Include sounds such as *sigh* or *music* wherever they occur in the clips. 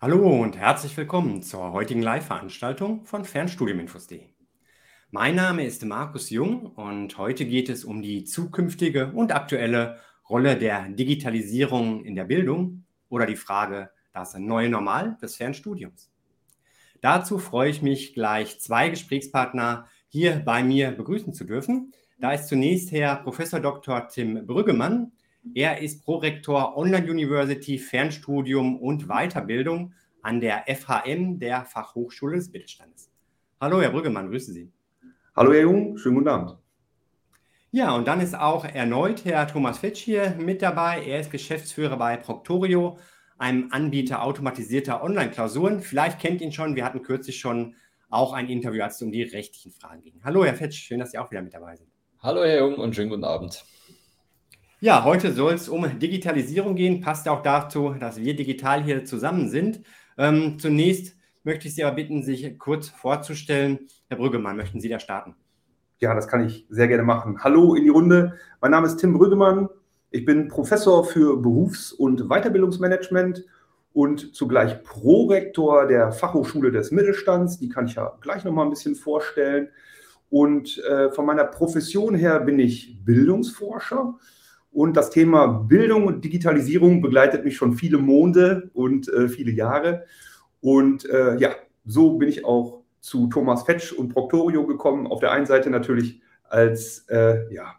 Hallo und herzlich willkommen zur heutigen Live-Veranstaltung von Fernstudiuminfos.de. Mein Name ist Markus Jung und heute geht es um die zukünftige und aktuelle Rolle der Digitalisierung in der Bildung oder die Frage, das neue Normal des Fernstudiums. Dazu freue ich mich gleich zwei Gesprächspartner hier bei mir begrüßen zu dürfen. Da ist zunächst Herr Prof. Dr. Tim Brüggemann, er ist Prorektor Online University Fernstudium und Weiterbildung an der FHM der Fachhochschule des Mittelstandes. Hallo, Herr Brüggemann, grüße Sie. Hallo, Herr Jung, schönen guten Abend. Ja, und dann ist auch erneut Herr Thomas Fitsch hier mit dabei. Er ist Geschäftsführer bei Proctorio, einem Anbieter automatisierter Online-Klausuren. Vielleicht kennt ihn schon, wir hatten kürzlich schon auch ein Interview, als es um die rechtlichen Fragen ging. Hallo, Herr Fitsch, schön, dass Sie auch wieder mit dabei sind. Hallo, Herr Jung, und schönen guten Abend. Ja, heute soll es um Digitalisierung gehen. Passt auch dazu, dass wir digital hier zusammen sind. Ähm, zunächst möchte ich Sie aber bitten, sich kurz vorzustellen. Herr Brüggemann, möchten Sie da starten? Ja, das kann ich sehr gerne machen. Hallo in die Runde. Mein Name ist Tim Brüggemann. Ich bin Professor für Berufs- und Weiterbildungsmanagement und zugleich Prorektor der Fachhochschule des Mittelstands. Die kann ich ja gleich noch mal ein bisschen vorstellen. Und äh, von meiner Profession her bin ich Bildungsforscher. Und das Thema Bildung und Digitalisierung begleitet mich schon viele Monde und äh, viele Jahre. Und äh, ja, so bin ich auch zu Thomas Fetsch und Proctorio gekommen. Auf der einen Seite natürlich als äh, ja,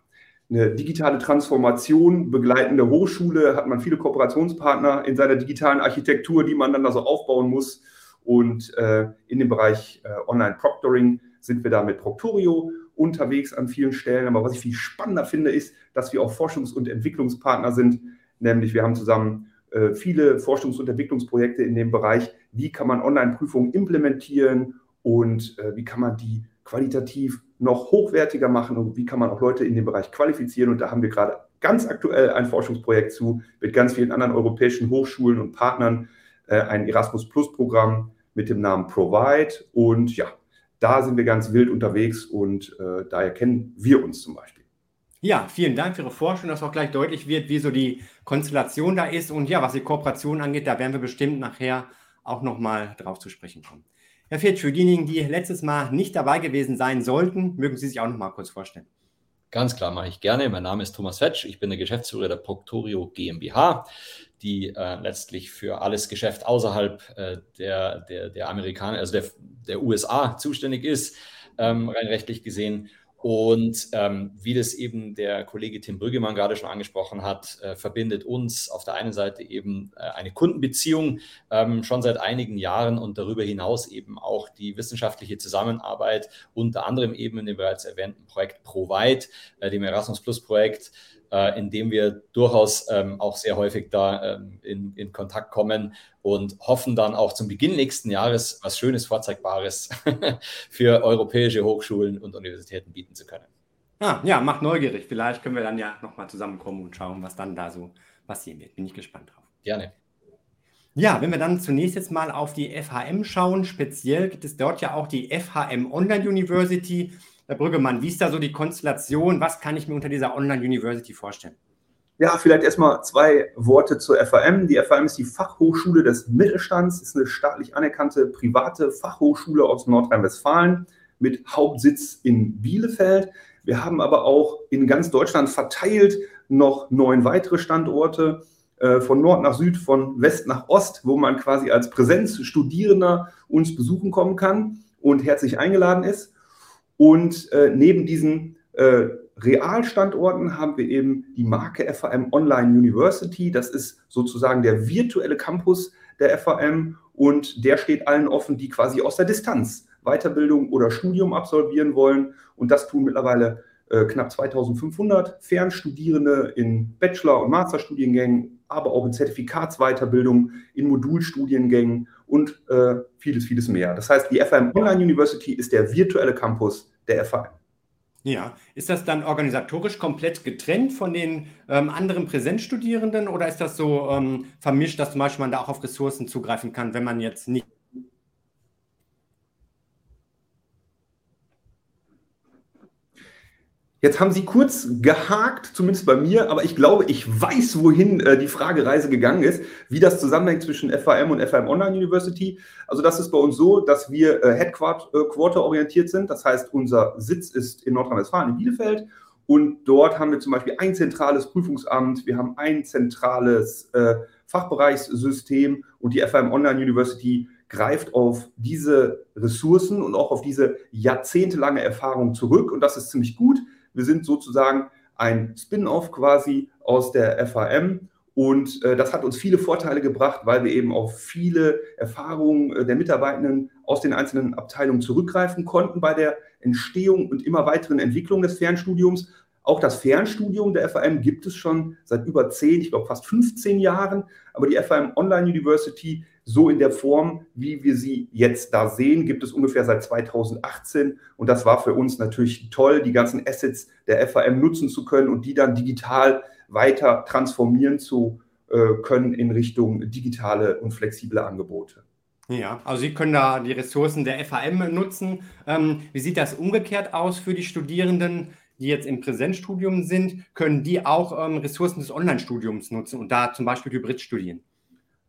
eine digitale Transformation begleitende Hochschule hat man viele Kooperationspartner in seiner digitalen Architektur, die man dann da so aufbauen muss. Und äh, in dem Bereich äh, Online-Proctoring sind wir da mit Proctorio unterwegs an vielen Stellen. Aber was ich viel spannender finde, ist, dass wir auch Forschungs- und Entwicklungspartner sind. Nämlich wir haben zusammen äh, viele Forschungs- und Entwicklungsprojekte in dem Bereich, wie kann man Online-Prüfungen implementieren und äh, wie kann man die qualitativ noch hochwertiger machen und wie kann man auch Leute in dem Bereich qualifizieren. Und da haben wir gerade ganz aktuell ein Forschungsprojekt zu mit ganz vielen anderen europäischen Hochschulen und Partnern, äh, ein Erasmus Plus Programm mit dem Namen Provide. Und ja, da sind wir ganz wild unterwegs und äh, daher kennen wir uns zum Beispiel. Ja, vielen Dank für Ihre Forschung, dass auch gleich deutlich wird, wie so die Konstellation da ist. Und ja, was die Kooperation angeht, da werden wir bestimmt nachher auch nochmal drauf zu sprechen kommen. Herr Fitsch, für diejenigen, die letztes Mal nicht dabei gewesen sein sollten, mögen Sie sich auch nochmal kurz vorstellen. Ganz klar, mache ich gerne. Mein Name ist Thomas Fetsch. Ich bin der Geschäftsführer der Proctorio GmbH die äh, letztlich für alles Geschäft außerhalb äh, der, der, der Amerikaner, also der, der USA zuständig ist, ähm, rein rechtlich gesehen. Und ähm, wie das eben der Kollege Tim Brüggemann gerade schon angesprochen hat, äh, verbindet uns auf der einen Seite eben äh, eine Kundenbeziehung ähm, schon seit einigen Jahren und darüber hinaus eben auch die wissenschaftliche Zusammenarbeit, unter anderem eben in dem bereits erwähnten Projekt ProVide, äh, dem Erasmus Plus Projekt, äh, in dem wir durchaus ähm, auch sehr häufig da ähm, in, in, Kontakt kommen und hoffen dann auch zum Beginn nächsten Jahres was Schönes, Vorzeigbares *laughs* für europäische Hochschulen und Universitäten bieten zu können. Ah, ja, macht neugierig. Vielleicht können wir dann ja nochmal zusammenkommen und schauen, was dann da so passieren wird. Bin ich gespannt drauf. Gerne. Ja, wenn wir dann zunächst jetzt mal auf die FHM schauen, speziell gibt es dort ja auch die FHM Online University. Herr Brüggemann, wie ist da so die Konstellation? Was kann ich mir unter dieser Online-University vorstellen? Ja, vielleicht erstmal zwei Worte zur FAM. Die FAM ist die Fachhochschule des Mittelstands, ist eine staatlich anerkannte private Fachhochschule aus Nordrhein-Westfalen mit Hauptsitz in Bielefeld. Wir haben aber auch in ganz Deutschland verteilt noch neun weitere Standorte äh, von Nord nach Süd, von West nach Ost, wo man quasi als Präsenzstudierender uns besuchen kommen kann und herzlich eingeladen ist. Und äh, neben diesen äh, Realstandorten haben wir eben die Marke FAM Online University. Das ist sozusagen der virtuelle Campus der FAM und der steht allen offen, die quasi aus der Distanz Weiterbildung oder Studium absolvieren wollen. Und das tun mittlerweile äh, knapp 2500 Fernstudierende in Bachelor- und Masterstudiengängen, aber auch in Zertifikatsweiterbildung, in Modulstudiengängen und äh, vieles, vieles mehr. Das heißt, die FAM Online University ist der virtuelle Campus der FAM. Ja, ist das dann organisatorisch komplett getrennt von den ähm, anderen Präsenzstudierenden oder ist das so ähm, vermischt, dass zum Beispiel man da auch auf Ressourcen zugreifen kann, wenn man jetzt nicht Jetzt haben Sie kurz gehakt, zumindest bei mir, aber ich glaube, ich weiß, wohin äh, die Fragereise gegangen ist, wie das zusammenhängt zwischen FAM und FAM Online University. Also das ist bei uns so, dass wir äh, Headquarter orientiert sind. Das heißt, unser Sitz ist in Nordrhein-Westfalen, in Bielefeld. Und dort haben wir zum Beispiel ein zentrales Prüfungsamt, wir haben ein zentrales äh, Fachbereichssystem und die FAM Online University greift auf diese Ressourcen und auch auf diese jahrzehntelange Erfahrung zurück. Und das ist ziemlich gut. Wir sind sozusagen ein Spin-off quasi aus der FAM und äh, das hat uns viele Vorteile gebracht, weil wir eben auf viele Erfahrungen äh, der Mitarbeitenden aus den einzelnen Abteilungen zurückgreifen konnten bei der Entstehung und immer weiteren Entwicklung des Fernstudiums. Auch das Fernstudium der FAM gibt es schon seit über zehn, ich glaube fast 15 Jahren. Aber die FAM Online University so in der Form, wie wir sie jetzt da sehen, gibt es ungefähr seit 2018. Und das war für uns natürlich toll, die ganzen Assets der FAM nutzen zu können und die dann digital weiter transformieren zu äh, können in Richtung digitale und flexible Angebote. Ja, also Sie können da die Ressourcen der FAM nutzen. Ähm, wie sieht das umgekehrt aus für die Studierenden, die jetzt im Präsenzstudium sind? Können die auch ähm, Ressourcen des Online-Studiums nutzen und da zum Beispiel Hybrid studieren?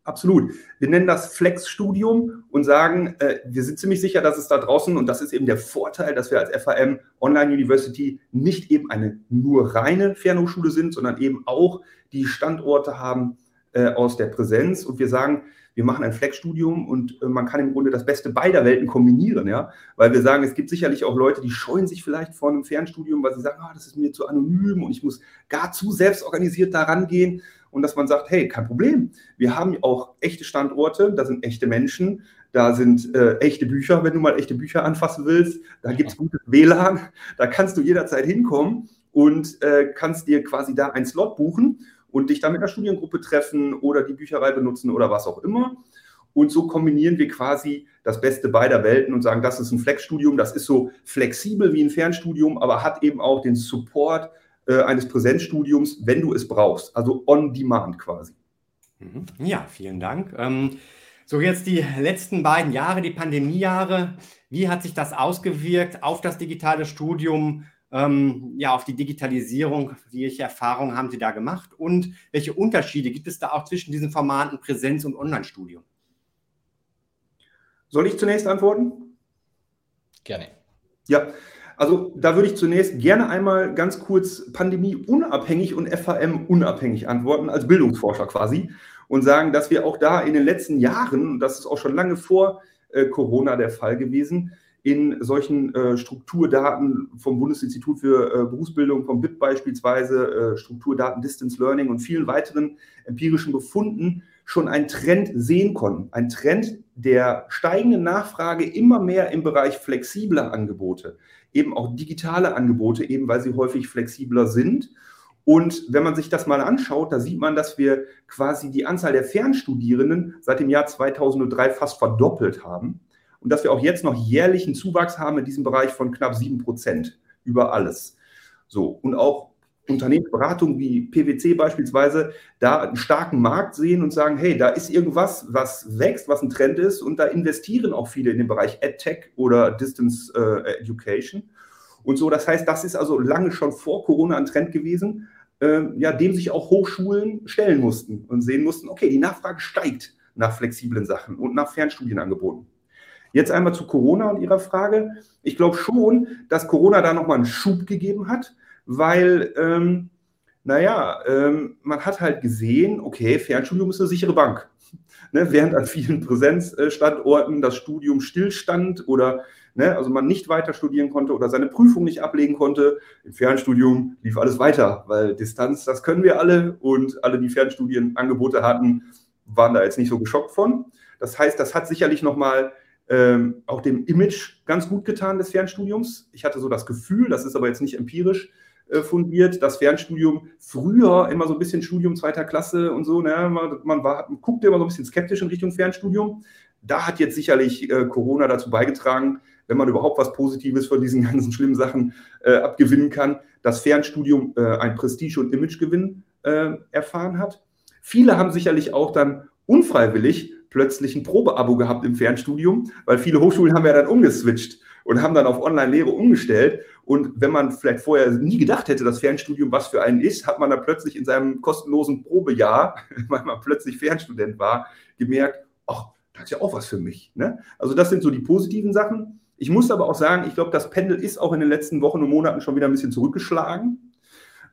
Absolut. Wir nennen das Flex-Studium und sagen, äh, wir sind ziemlich sicher, dass es da draußen, und das ist eben der Vorteil, dass wir als FAM Online University nicht eben eine nur reine Fernhochschule sind, sondern eben auch die Standorte haben äh, aus der Präsenz. Und wir sagen, wir machen ein Flex-Studium und äh, man kann im Grunde das Beste beider Welten kombinieren, ja. Weil wir sagen, es gibt sicherlich auch Leute, die scheuen sich vielleicht vor einem Fernstudium, weil sie sagen, ah, das ist mir zu anonym und ich muss gar zu selbstorganisiert da rangehen und dass man sagt, hey, kein Problem. Wir haben auch echte Standorte, da sind echte Menschen, da sind äh, echte Bücher, wenn du mal echte Bücher anfassen willst. Da gibt es gutes WLAN, da kannst du jederzeit hinkommen und äh, kannst dir quasi da einen Slot buchen und dich dann mit einer Studiengruppe treffen oder die Bücherei benutzen oder was auch immer. Und so kombinieren wir quasi das Beste beider Welten und sagen, das ist ein Flex-Studium, das ist so flexibel wie ein Fernstudium, aber hat eben auch den Support äh, eines Präsenzstudiums, wenn du es brauchst. Also on demand quasi. Mhm. Ja, vielen Dank. Ähm, so, jetzt die letzten beiden Jahre, die Pandemiejahre. Wie hat sich das ausgewirkt auf das digitale Studium, ähm, ja, auf die Digitalisierung? Welche Erfahrungen haben Sie da gemacht? Und welche Unterschiede gibt es da auch zwischen diesen Formaten Präsenz- und Online-Studium? Soll ich zunächst antworten? Gerne. Ja, also da würde ich zunächst gerne einmal ganz kurz pandemieunabhängig und FAM-unabhängig antworten, als Bildungsforscher quasi, und sagen, dass wir auch da in den letzten Jahren, und das ist auch schon lange vor äh, Corona der Fall gewesen, in solchen äh, Strukturdaten vom Bundesinstitut für äh, Berufsbildung, vom BIP beispielsweise, äh, Strukturdaten Distance Learning und vielen weiteren empirischen Befunden schon einen Trend sehen konnten. Ein Trend der steigenden Nachfrage immer mehr im Bereich flexibler Angebote, eben auch digitale Angebote, eben weil sie häufig flexibler sind. Und wenn man sich das mal anschaut, da sieht man, dass wir quasi die Anzahl der Fernstudierenden seit dem Jahr 2003 fast verdoppelt haben und dass wir auch jetzt noch jährlichen Zuwachs haben in diesem Bereich von knapp 7 Prozent über alles. So, und auch Unternehmensberatung wie PwC beispielsweise da einen starken Markt sehen und sagen, hey, da ist irgendwas, was wächst, was ein Trend ist und da investieren auch viele in den Bereich EdTech oder Distance äh, Education und so. Das heißt, das ist also lange schon vor Corona ein Trend gewesen, äh, ja, dem sich auch Hochschulen stellen mussten und sehen mussten, okay, die Nachfrage steigt nach flexiblen Sachen und nach Fernstudienangeboten. Jetzt einmal zu Corona und Ihrer Frage. Ich glaube schon, dass Corona da nochmal einen Schub gegeben hat weil, ähm, naja, ähm, man hat halt gesehen, okay, Fernstudium ist eine sichere Bank. *laughs* Ne, während an vielen Präsenzstandorten das Studium stillstand oder ne, also man nicht weiter studieren konnte oder seine Prüfung nicht ablegen konnte, im Fernstudium lief alles weiter, weil Distanz, das können wir alle und alle, die Fernstudienangebote hatten, waren da jetzt nicht so geschockt von. Das heißt, das hat sicherlich nochmal ähm, auch dem Image ganz gut getan des Fernstudiums. Ich hatte so das Gefühl, das ist aber jetzt nicht empirisch, fundiert. Das Fernstudium früher immer so ein bisschen Studium zweiter Klasse und so. Ne? Man, man, war, man guckte immer so ein bisschen skeptisch in Richtung Fernstudium. Da hat jetzt sicherlich äh, Corona dazu beigetragen, wenn man überhaupt was Positives von diesen *laughs* ganzen schlimmen Sachen äh, abgewinnen kann, dass Fernstudium äh, ein Prestige- und Imagegewinn äh, erfahren hat. Viele haben sicherlich auch dann unfreiwillig plötzlich ein Probeabo gehabt im Fernstudium, weil viele Hochschulen haben ja dann umgeswitcht und haben dann auf Online-Lehre umgestellt. Und wenn man vielleicht vorher nie gedacht hätte, dass Fernstudium was für einen ist, hat man dann plötzlich in seinem kostenlosen Probejahr, *laughs* weil man plötzlich Fernstudent war, gemerkt, ach, das ist ja auch was für mich. Ne? Also das sind so die positiven Sachen. Ich muss aber auch sagen, ich glaube, das Pendel ist auch in den letzten Wochen und Monaten schon wieder ein bisschen zurückgeschlagen,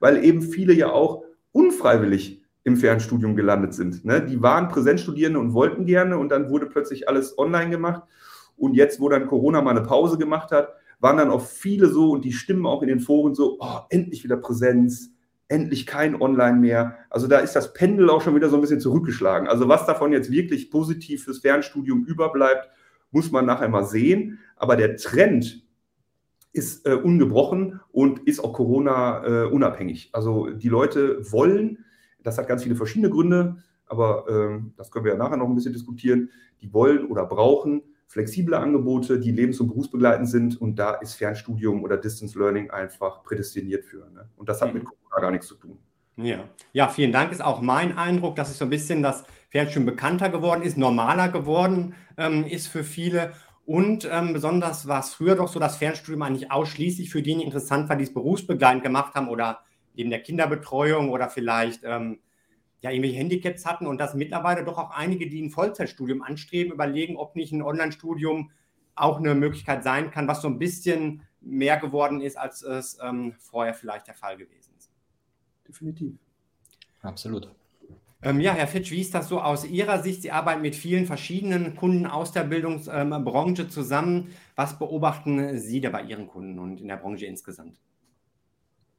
weil eben viele ja auch unfreiwillig im Fernstudium gelandet sind. Ne? Die waren Präsenzstudierende und wollten gerne und dann wurde plötzlich alles online gemacht. Und jetzt, wo dann Corona mal eine Pause gemacht hat, waren dann auch viele so und die Stimmen auch in den Foren so, oh, endlich wieder Präsenz, endlich kein Online mehr. Also da ist das Pendel auch schon wieder so ein bisschen zurückgeschlagen. Also was davon jetzt wirklich positiv fürs Fernstudium überbleibt, muss man nachher mal sehen. Aber der Trend ist äh, ungebrochen und ist auch Corona äh, unabhängig. Also die Leute wollen, das hat ganz viele verschiedene Gründe, aber äh, das können wir ja nachher noch ein bisschen diskutieren, die wollen oder brauchen flexible Angebote, die lebens- und berufsbegleitend sind. Und da ist Fernstudium oder Distance Learning einfach prädestiniert für. Ne? Und das hat mit mhm. Corona gar nichts zu tun. Ja. ja, vielen Dank. Ist auch mein Eindruck, dass es so ein bisschen das Fernstudium bekannter geworden ist, normaler geworden ähm, ist für viele. Und ähm, besonders war es früher doch so, dass Fernstudium eigentlich ausschließlich für diejenigen interessant war, die es berufsbegleitend gemacht haben oder neben der Kinderbetreuung oder vielleicht ähm, ja, irgendwelche Handicaps hatten und dass mittlerweile doch auch einige, die ein Vollzeitstudium anstreben, überlegen, ob nicht ein Online-Studium auch eine Möglichkeit sein kann, was so ein bisschen mehr geworden ist, als es ähm, vorher vielleicht der Fall gewesen ist. Definitiv. Absolut. Ähm, ja, Herr Fitsch, wie ist das so aus Ihrer Sicht? Sie arbeiten mit vielen verschiedenen Kunden aus der Bildungsbranche ähm, zusammen. Was beobachten Sie da bei Ihren Kunden und in der Branche insgesamt?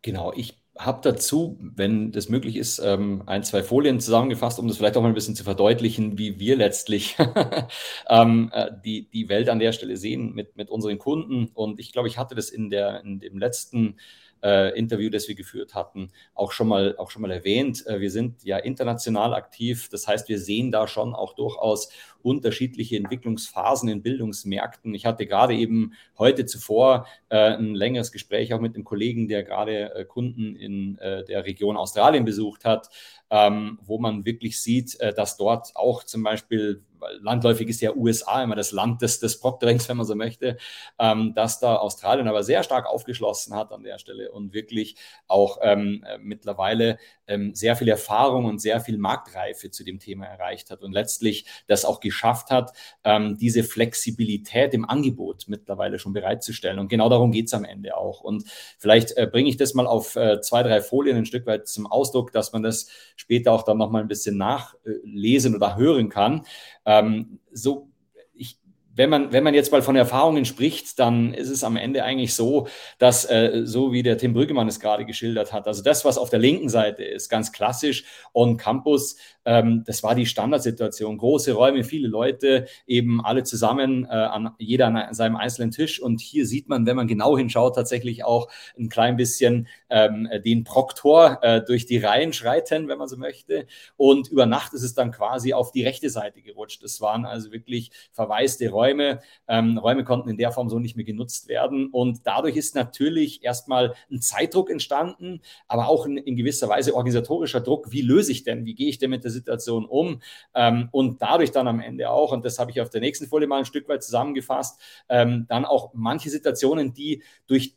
Genau, ich habe dazu, wenn das möglich ist, ähm, ein, zwei Folien zusammengefasst, um das vielleicht auch mal ein bisschen zu verdeutlichen, wie wir letztlich *laughs* ähm, äh, die, die Welt an der Stelle sehen mit, mit unseren Kunden. Und ich glaube, ich hatte das in, der, in dem letzten äh, Interview, das wir geführt hatten, auch schon mal, auch schon mal erwähnt. Äh, wir sind ja international aktiv. Das heißt, wir sehen da schon auch durchaus unterschiedliche Entwicklungsphasen in Bildungsmärkten. Ich hatte gerade eben heute zuvor äh, ein längeres Gespräch auch mit einem Kollegen, der gerade äh, Kunden in äh, der Region Australien besucht hat, ähm, wo man wirklich sieht, äh, dass dort auch zum Beispiel landläufig ist ja USA immer das Land des, des Proctorings, wenn man so möchte, ähm, dass da Australien aber sehr stark aufgeschlossen hat an der Stelle und wirklich auch ähm, äh, mittlerweile ähm, sehr viel Erfahrung und sehr viel Marktreife zu dem Thema erreicht hat und letztlich das auch geschafft hat, ähm, diese Flexibilität im Angebot mittlerweile schon bereitzustellen. Und genau darum geht es am Ende auch. Und vielleicht äh, bringe ich das mal auf äh, zwei, drei Folien ein Stück weit zum Ausdruck, dass man das später auch dann nochmal ein bisschen nachlesen oder hören kann. Ähm, so wenn man, wenn man jetzt mal von Erfahrungen spricht, dann ist es am Ende eigentlich so, dass, äh, so wie der Tim Brüggemann es gerade geschildert hat, also das, was auf der linken Seite ist, ganz klassisch on Campus, ähm, das war die Standardsituation. Große Räume, viele Leute, eben alle zusammen, äh, an jeder an seinem einzelnen Tisch. Und hier sieht man, wenn man genau hinschaut, tatsächlich auch ein klein bisschen ähm, den Proktor äh, durch die Reihen schreiten, wenn man so möchte. Und über Nacht ist es dann quasi auf die rechte Seite gerutscht. Es waren also wirklich verwaiste Räume Räume. Ähm, Räume konnten in der Form so nicht mehr genutzt werden. Und dadurch ist natürlich erstmal ein Zeitdruck entstanden, aber auch in, in gewisser Weise organisatorischer Druck. Wie löse ich denn? Wie gehe ich denn mit der Situation um? Ähm, und dadurch dann am Ende auch, und das habe ich auf der nächsten Folie mal ein Stück weit zusammengefasst, ähm, dann auch manche Situationen, die durch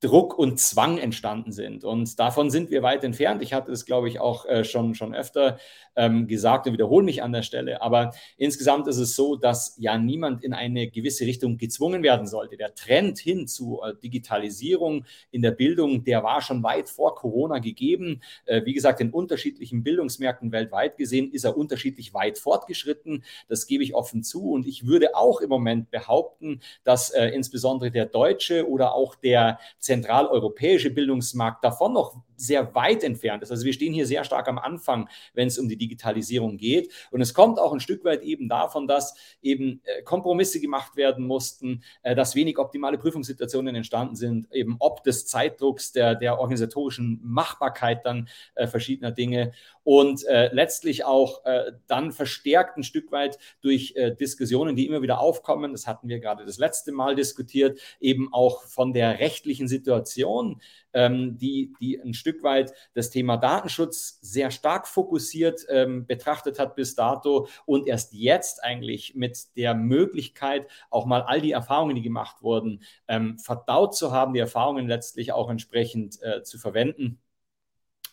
Druck und Zwang entstanden sind. Und davon sind wir weit entfernt. Ich hatte es, glaube ich, auch äh, schon, schon öfter ähm, gesagt und wiederhole mich an der Stelle. Aber insgesamt ist es so, dass ja niemand in eine gewisse Richtung gezwungen werden sollte. Der Trend hin zu äh, Digitalisierung in der Bildung, der war schon weit vor Corona gegeben. Äh, wie gesagt, in unterschiedlichen Bildungsmärkten weltweit gesehen ist er unterschiedlich weit fortgeschritten. Das gebe ich offen zu. Und ich würde auch im Moment behaupten, dass äh, insbesondere der deutsche oder auch der zentraleuropäische Bildungsmarkt davon noch sehr weit entfernt ist. Also wir stehen hier sehr stark am Anfang, wenn es um die Digitalisierung geht. Und es kommt auch ein Stück weit eben davon, dass eben äh, Kompromisse gemacht werden mussten, äh, dass wenig optimale Prüfungssituationen entstanden sind, eben ob des Zeitdrucks, der, der organisatorischen Machbarkeit dann äh, verschiedener Dinge und äh, letztlich auch äh, dann verstärkt ein Stück weit durch äh, Diskussionen, die immer wieder aufkommen. Das hatten wir gerade das letzte Mal diskutiert, eben auch von der rechtlichen Situation, ähm, die, die ein Stück weit das Thema Datenschutz sehr stark fokussiert ähm, betrachtet hat bis dato und erst jetzt eigentlich mit der Möglichkeit, auch mal all die Erfahrungen, die gemacht wurden, ähm, verdaut zu haben, die Erfahrungen letztlich auch entsprechend äh, zu verwenden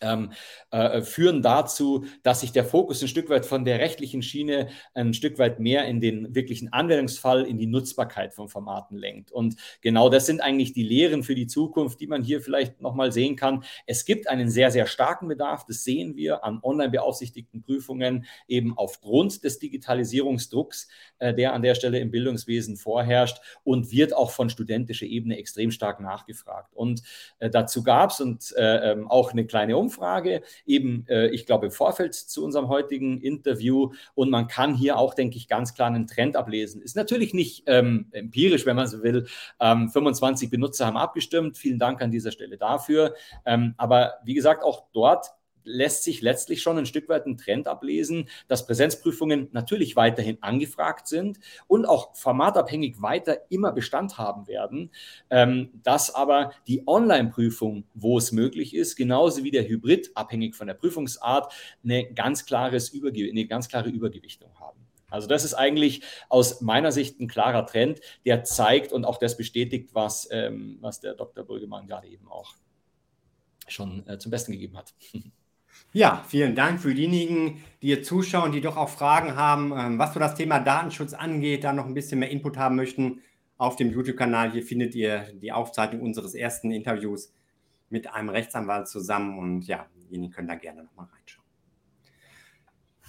ähm, äh, führen dazu, dass sich der Fokus ein Stück weit von der rechtlichen Schiene ein Stück weit mehr in den wirklichen Anwendungsfall, in die Nutzbarkeit von Formaten lenkt. Und genau das sind eigentlich die Lehren für die Zukunft, die man hier vielleicht nochmal sehen kann. Es gibt einen sehr, sehr starken Bedarf, das sehen wir an online beaufsichtigten Prüfungen, eben aufgrund des Digitalisierungsdrucks, äh, der an der Stelle im Bildungswesen vorherrscht und wird auch von studentischer Ebene extrem stark nachgefragt. Und äh, dazu gab es und äh, ähm, auch eine kleine Umfrage, Umfrage, eben, äh, ich glaube, im Vorfeld zu unserem heutigen Interview. Und man kann hier auch, denke ich, ganz klar einen Trend ablesen. Ist natürlich nicht ähm, empirisch, wenn man so will. Ähm, 25 Benutzer haben abgestimmt. Vielen Dank an dieser Stelle dafür. Ähm, aber wie gesagt, auch dort lässt sich letztlich schon ein Stück weit ein Trend ablesen, dass Präsenzprüfungen natürlich weiterhin angefragt sind und auch formatabhängig weiter immer Bestand haben werden, ähm, dass aber die Online-Prüfung, wo es möglich ist, genauso wie der Hybrid, abhängig von der Prüfungsart, eine ganz, klares Überge eine ganz klare Übergewichtung haben. Also das ist eigentlich aus meiner Sicht ein klarer Trend, der zeigt und auch das bestätigt, was, ähm, was der Dr. Brüggemann gerade eben auch schon äh, zum Besten gegeben hat. *laughs* Ja, vielen Dank für diejenigen, die hier zuschauen, die doch auch Fragen haben, ähm, was so das Thema Datenschutz angeht, da noch ein bisschen mehr Input haben möchten. Auf dem YouTube-Kanal hier findet ihr die Aufzeichnung unseres ersten Interviews mit einem Rechtsanwalt zusammen und ja, diejenigen können da gerne nochmal reinschauen.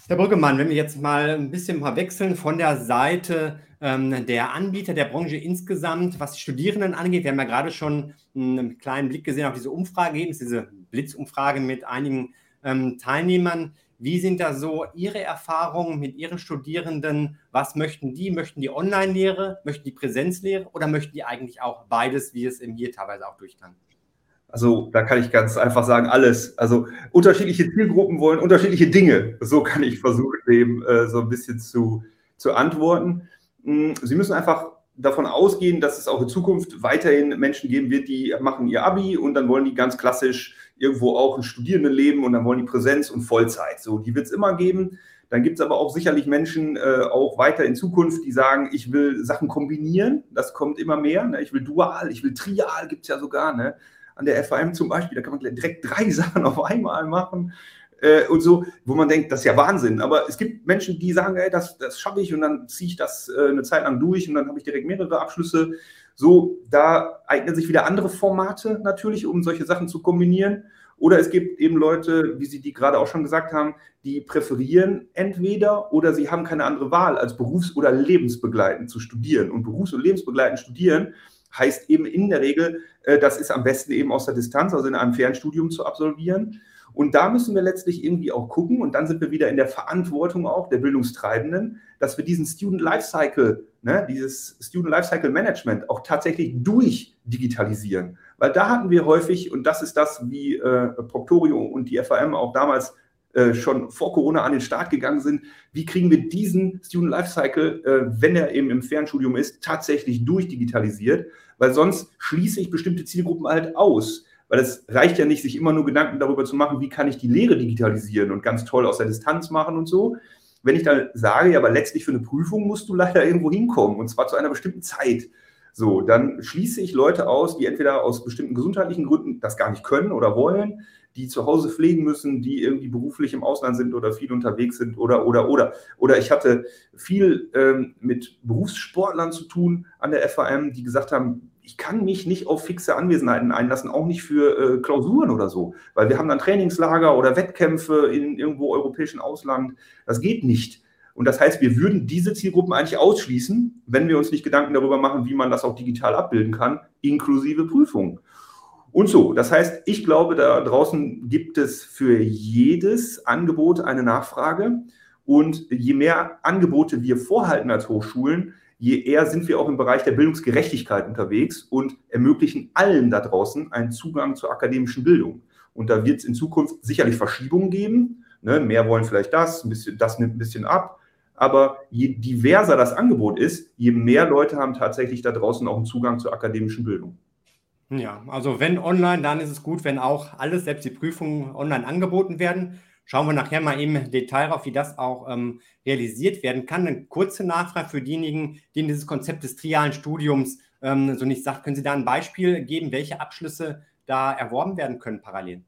Herr Brüggemann, wenn wir jetzt mal ein bisschen mal wechseln von der Seite ähm, der Anbieter der Branche insgesamt, was die Studierenden angeht, wir haben ja gerade schon einen kleinen Blick gesehen auf diese Umfrage, diese Blitzumfrage mit einigen ähm, Teilnehmern. Wie sind da so Ihre Erfahrungen mit Ihren Studierenden? Was möchten die? Möchten die Online-Lehre? Möchten die Präsenzlehre? Oder möchten die eigentlich auch beides, wie es im hier teilweise auch durchkam? Also da kann ich ganz einfach sagen, alles. Also unterschiedliche Zielgruppen wollen unterschiedliche Dinge. So kann ich versuchen, dem äh, so ein bisschen zu, zu antworten. Hm, Sie müssen einfach davon ausgehen, dass es auch in Zukunft weiterhin Menschen geben wird, die machen ihr Abi und dann wollen die ganz klassisch irgendwo auch ein Studierendenleben und dann wollen die Präsenz und Vollzeit. So, die wird es immer geben. Dann gibt es aber auch sicherlich Menschen, äh, auch weiter in Zukunft, die sagen, ich will Sachen kombinieren. Das kommt immer mehr. Ne? Ich will dual, ich will trial, gibt es ja sogar. Ne? An der FAM zum Beispiel, da kann man direkt drei *laughs* Sachen auf einmal machen äh, und so, wo man denkt, das ist ja Wahnsinn. Aber es gibt Menschen, die sagen, ey, das, das schaffe ich und dann ziehe ich das äh, eine Zeit lang durch und dann habe ich direkt mehrere Abschlüsse. So, da eignen sich wieder andere Formate natürlich, um solche Sachen zu kombinieren. Oder es gibt eben Leute, wie Sie die gerade auch schon gesagt haben, die präferieren entweder oder sie haben keine andere Wahl, als berufs- oder lebensbegleitend zu studieren. Und berufs- und lebensbegleitend studieren heißt eben in der Regel, äh, das ist am besten eben aus der Distanz, also in einem Fernstudium zu absolvieren. Und da müssen wir letztlich irgendwie auch gucken, und dann sind wir wieder in der Verantwortung auch der Bildungstreibenden, dass wir diesen Student Lifecycle, ne, dieses Student Lifecycle Management auch tatsächlich durchdigitalisieren. Weil da hatten wir häufig, und das ist das, wie äh, Proctorio und die FAM auch damals äh, schon vor Corona an den Start gegangen sind, wie kriegen wir diesen Student Lifecycle, äh, wenn er eben im Fernstudium ist, tatsächlich durchdigitalisiert, weil sonst schließe ich bestimmte Zielgruppen halt aus. Weil es reicht ja nicht, sich immer nur Gedanken darüber zu machen, wie kann ich die Lehre digitalisieren und ganz toll aus der Distanz machen und so. Wenn ich dann sage, ja, aber letztlich für eine Prüfung musst du leider irgendwo hinkommen und zwar zu einer bestimmten Zeit. So, dann schließe ich Leute aus, die entweder aus bestimmten gesundheitlichen Gründen das gar nicht können oder wollen, die zu Hause pflegen müssen, die irgendwie beruflich im Ausland sind oder viel unterwegs sind oder, oder, oder. Oder ich hatte viel ähm, mit Berufssportlern zu tun an der FAM, die gesagt haben, ich kann mich nicht auf fixe Anwesenheiten einlassen, auch nicht für äh, Klausuren oder so, weil wir haben dann Trainingslager oder Wettkämpfe in irgendwo europäischen Ausland. Das geht nicht. Und das heißt, wir würden diese Zielgruppen eigentlich ausschließen, wenn wir uns nicht Gedanken darüber machen, wie man das auch digital abbilden kann, inklusive Prüfungen. Und so, das heißt, ich glaube, da draußen gibt es für jedes Angebot eine Nachfrage. Und je mehr Angebote wir vorhalten als Hochschulen, je eher sind wir auch im Bereich der Bildungsgerechtigkeit unterwegs und ermöglichen allen da draußen einen Zugang zur akademischen Bildung. Und da wird es in Zukunft sicherlich Verschiebungen geben. Ne? Mehr wollen vielleicht das, ein bisschen, das nimmt ein bisschen ab. Aber je diverser das Angebot ist, je mehr Leute haben tatsächlich da draußen auch einen Zugang zur akademischen Bildung. Ja, also wenn online, dann ist es gut, wenn auch alles, selbst die Prüfungen online angeboten werden. Schauen wir nachher mal im Detail auf, wie das auch ähm, realisiert werden kann. Eine kurze Nachfrage für diejenigen, die dieses Konzept des trialen Studiums ähm, so nicht sagt. Können Sie da ein Beispiel geben, welche Abschlüsse da erworben werden können parallel?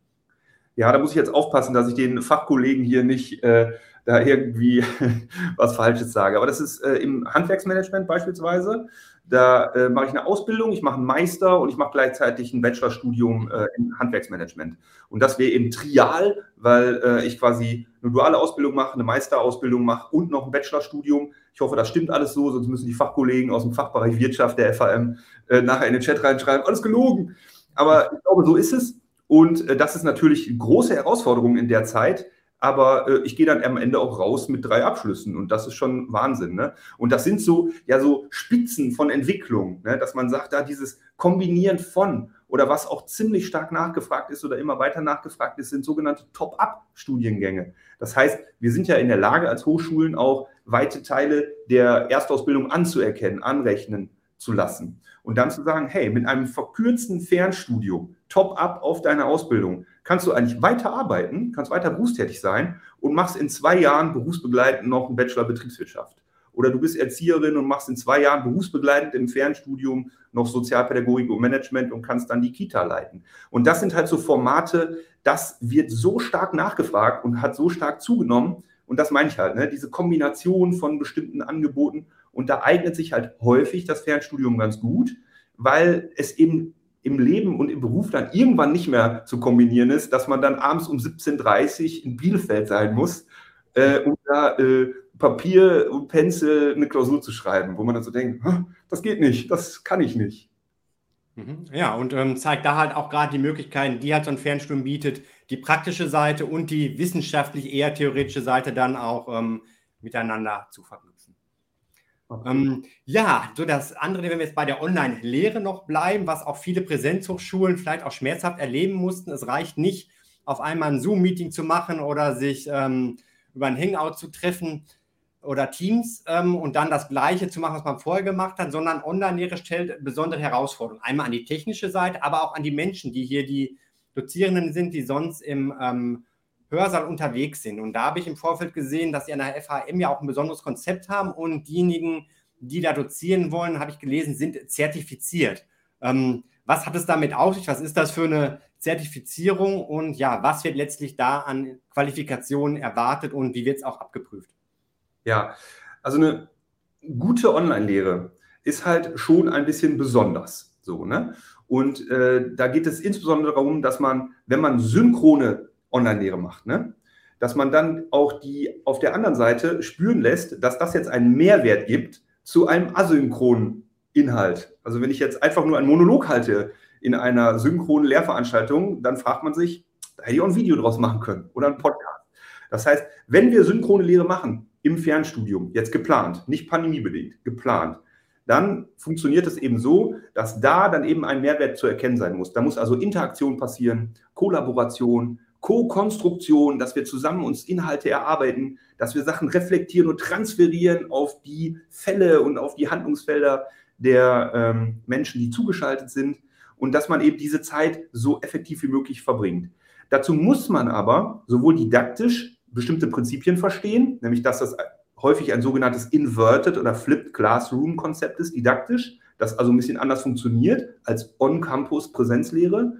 Ja, da muss ich jetzt aufpassen, dass ich den Fachkollegen hier nicht äh, da irgendwie *laughs* was Falsches sage. Aber das ist äh, im Handwerksmanagement beispielsweise. Da äh, mache ich eine Ausbildung, ich mache einen Meister und ich mache gleichzeitig ein Bachelorstudium äh, im Handwerksmanagement. Und das wäre eben trial, weil äh, ich quasi eine duale Ausbildung mache, eine Meisterausbildung mache und noch ein Bachelorstudium. Ich hoffe, das stimmt alles so, sonst müssen die Fachkollegen aus dem Fachbereich Wirtschaft der FAM äh, nachher in den Chat reinschreiben, alles gelogen. Aber ich glaube, so ist es. Und äh, das ist natürlich eine große Herausforderung in der Zeit, aber äh, ich gehe dann am Ende auch raus mit drei Abschlüssen und das ist schon Wahnsinn. Ne? Und das sind so, ja, so Spitzen von Entwicklung, ne? dass man sagt, da dieses Kombinieren von oder was auch ziemlich stark nachgefragt ist oder immer weiter nachgefragt ist, sind sogenannte Top-Up-Studiengänge. Das heißt, wir sind ja in der Lage als Hochschulen auch weite Teile der Erstausbildung anzuerkennen, anrechnen zu lassen und dann zu sagen, hey, mit einem verkürzten Fernstudium, top-up auf deine Ausbildung, kannst du eigentlich weiter arbeiten, kannst weiter berufstätig sein und machst in zwei Jahren berufsbegleitend noch einen Bachelor Betriebswirtschaft. Oder du bist Erzieherin und machst in zwei Jahren berufsbegleitend im Fernstudium noch Sozialpädagogik und Management und kannst dann die Kita leiten. Und das sind halt so Formate, das wird so stark nachgefragt und hat so stark zugenommen. Und das meine ich halt, ne? diese Kombination von bestimmten Angeboten. Und da eignet sich halt häufig das Fernstudium ganz gut, weil es eben im Leben und im Beruf dann irgendwann nicht mehr zu kombinieren ist, dass man dann abends um 17.30 Uhr in Bielefeld sein muss, äh, um da äh, Papier und Pencil eine Klausur zu schreiben, wo man dann so denkt, das geht nicht, das kann ich nicht. Mhm. Ja, und ähm, zeigt da halt auch gerade die Möglichkeiten, die halt so ein Fernstudium bietet, die praktische Seite und die wissenschaftlich eher theoretische Seite dann auch ähm, miteinander zu verknüpfen. Ähm, ja, so das andere, wenn wir jetzt bei der Online-Lehre noch bleiben, was auch viele Präsenzhochschulen vielleicht auch schmerzhaft erleben mussten. Es reicht nicht, auf einmal ein Zoom-Meeting zu machen oder sich ähm, über ein Hangout zu treffen oder Teams ähm, und dann das Gleiche zu machen, was man vorher gemacht hat, sondern Online-Lehre stellt besondere Herausforderungen. Einmal an die technische Seite, aber auch an die Menschen, die hier die Dozierenden sind, die sonst im ähm, Hörsaal unterwegs sind. Und da habe ich im Vorfeld gesehen, dass sie an der FHM ja auch ein besonderes Konzept haben und diejenigen, die da dozieren wollen, habe ich gelesen, sind zertifiziert. Ähm, was hat es damit auf sich? Was ist das für eine Zertifizierung? Und ja, was wird letztlich da an Qualifikationen erwartet und wie wird es auch abgeprüft? Ja, also eine gute Online-Lehre ist halt schon ein bisschen besonders. So, ne? Und äh, da geht es insbesondere darum, dass man, wenn man synchrone Online-Lehre macht. Ne? Dass man dann auch die auf der anderen Seite spüren lässt, dass das jetzt einen Mehrwert gibt zu einem asynchronen Inhalt. Also wenn ich jetzt einfach nur einen Monolog halte in einer synchronen Lehrveranstaltung, dann fragt man sich, da hätte ich auch ein Video draus machen können oder ein Podcast. Das heißt, wenn wir synchrone Lehre machen im Fernstudium, jetzt geplant, nicht pandemiebedingt, geplant, dann funktioniert es eben so, dass da dann eben ein Mehrwert zu erkennen sein muss. Da muss also Interaktion passieren, Kollaboration, Co-Konstruktion, dass wir zusammen uns Inhalte erarbeiten, dass wir Sachen reflektieren und transferieren auf die Fälle und auf die Handlungsfelder der ähm, Menschen, die zugeschaltet sind und dass man eben diese Zeit so effektiv wie möglich verbringt. Dazu muss man aber sowohl didaktisch bestimmte Prinzipien verstehen, nämlich dass das häufig ein sogenanntes Inverted oder Flipped Classroom Konzept ist, didaktisch, das also ein bisschen anders funktioniert als On-Campus Präsenzlehre.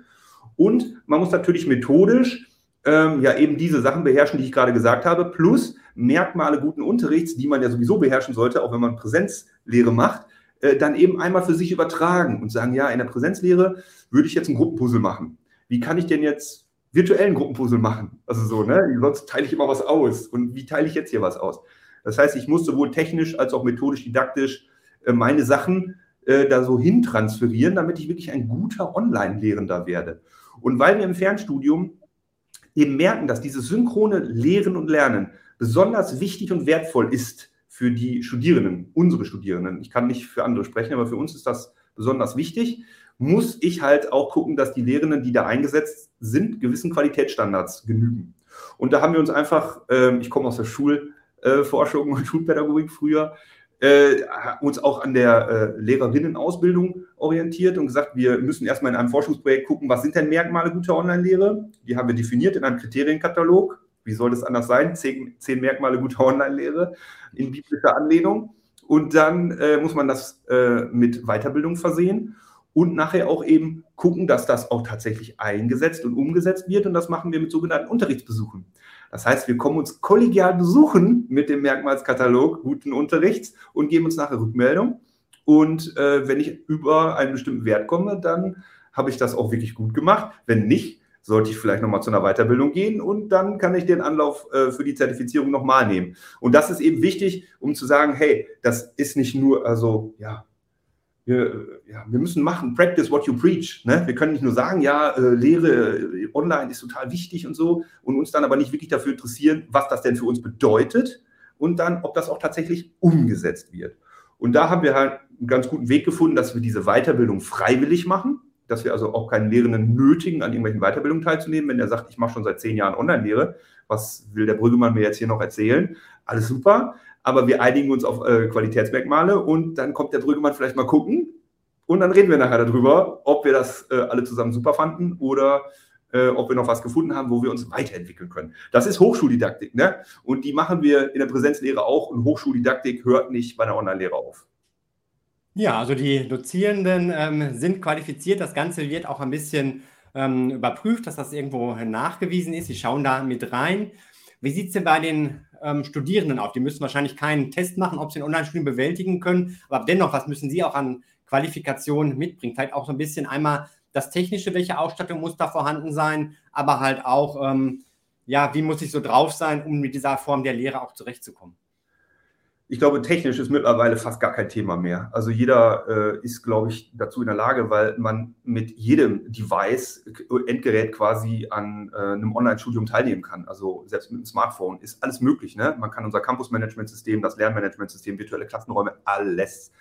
Und man muss natürlich methodisch ähm, ja eben diese Sachen beherrschen, die ich gerade gesagt habe, plus Merkmale guten Unterrichts, die man ja sowieso beherrschen sollte, auch wenn man Präsenzlehre macht, äh, dann eben einmal für sich übertragen und sagen, ja, in der Präsenzlehre würde ich jetzt einen Gruppenpuzzle machen. Wie kann ich denn jetzt virtuellen Gruppenpuzzle machen? Also so, ne? Sonst teile ich immer was aus. Und wie teile ich jetzt hier was aus? Das heißt, ich muss sowohl technisch als auch methodisch, didaktisch äh, meine Sachen äh, da so hintransferieren, damit ich wirklich ein guter Online-Lehrender werde. Und weil wir im Fernstudium eben merken, dass dieses synchrone Lehren und Lernen besonders wichtig und wertvoll ist für die Studierenden, unsere Studierenden. Ich kann nicht für andere sprechen, aber für uns ist das besonders wichtig. Muss ich halt auch gucken, dass die Lehrenden, die da eingesetzt sind, gewissen Qualitätsstandards genügen. Und da haben wir uns einfach, ähm, ich komme aus der Schulforschung und Schulpädagogik früher, äh, uns auch an der äh, Lehrerinnenausbildung orientiert und gesagt, wir müssen erstmal in einem Forschungsprojekt gucken, was sind denn Merkmale guter Online-Lehre? Die haben wir definiert in einem Kriterienkatalog. Wie soll das anders sein? Zehn, zehn Merkmale guter Online-Lehre in biblischer Anlehnung. Und dann äh, muss man das äh, mit Weiterbildung versehen und nachher auch eben gucken, dass das auch tatsächlich eingesetzt und umgesetzt wird. Und das machen wir mit sogenannten Unterrichtsbesuchen. Das heißt, wir kommen uns kollegial besuchen mit dem Merkmalskatalog guten Unterrichts und geben uns nachher Rückmeldung. Und äh, wenn ich über einen bestimmten Wert komme, dann habe ich das auch wirklich gut gemacht. Wenn nicht, sollte ich vielleicht nochmal zu einer Weiterbildung gehen und dann kann ich den Anlauf äh, für die Zertifizierung nochmal nehmen. Und das ist eben wichtig, um zu sagen, hey, das ist nicht nur, also ja, wir, ja, wir müssen machen, practice what you preach. Ne? Wir können nicht nur sagen, ja, äh, Lehre äh, online ist total wichtig und so und uns dann aber nicht wirklich dafür interessieren, was das denn für uns bedeutet und dann, ob das auch tatsächlich umgesetzt wird. Und da haben wir halt einen ganz guten Weg gefunden, dass wir diese Weiterbildung freiwillig machen, dass wir also auch keinen Lehrenden nötigen, an irgendwelchen Weiterbildungen teilzunehmen. Wenn er sagt, ich mache schon seit zehn Jahren Online-Lehre, was will der Brüggemann mir jetzt hier noch erzählen? Alles super aber wir einigen uns auf äh, Qualitätsmerkmale und dann kommt der Brüggemann vielleicht mal gucken und dann reden wir nachher darüber, ob wir das äh, alle zusammen super fanden oder äh, ob wir noch was gefunden haben, wo wir uns weiterentwickeln können. Das ist Hochschuldidaktik, ne? Und die machen wir in der Präsenzlehre auch und Hochschuldidaktik hört nicht bei der Online-Lehre auf. Ja, also die Dozierenden ähm, sind qualifiziert. Das Ganze wird auch ein bisschen ähm, überprüft, dass das irgendwo nachgewiesen ist. Sie schauen da mit rein. Wie sieht es denn bei den ähm, Studierenden auf? Die müssen wahrscheinlich keinen Test machen, ob sie ein Online-Studium bewältigen können. Aber dennoch, was müssen sie auch an Qualifikationen mitbringen? Vielleicht auch so ein bisschen einmal das Technische, welche Ausstattung muss da vorhanden sein, aber halt auch, ähm, ja, wie muss ich so drauf sein, um mit dieser Form der Lehre auch zurechtzukommen? Ich glaube, technisch ist mittlerweile fast gar kein Thema mehr. Also jeder äh, ist, glaube ich, dazu in der Lage, weil man mit jedem Device, Endgerät quasi an äh, einem Online-Studium teilnehmen kann. Also selbst mit dem Smartphone ist alles möglich. Ne? Man kann unser Campus-Management-System, das Lernmanagement-System, virtuelle Klassenräume, alles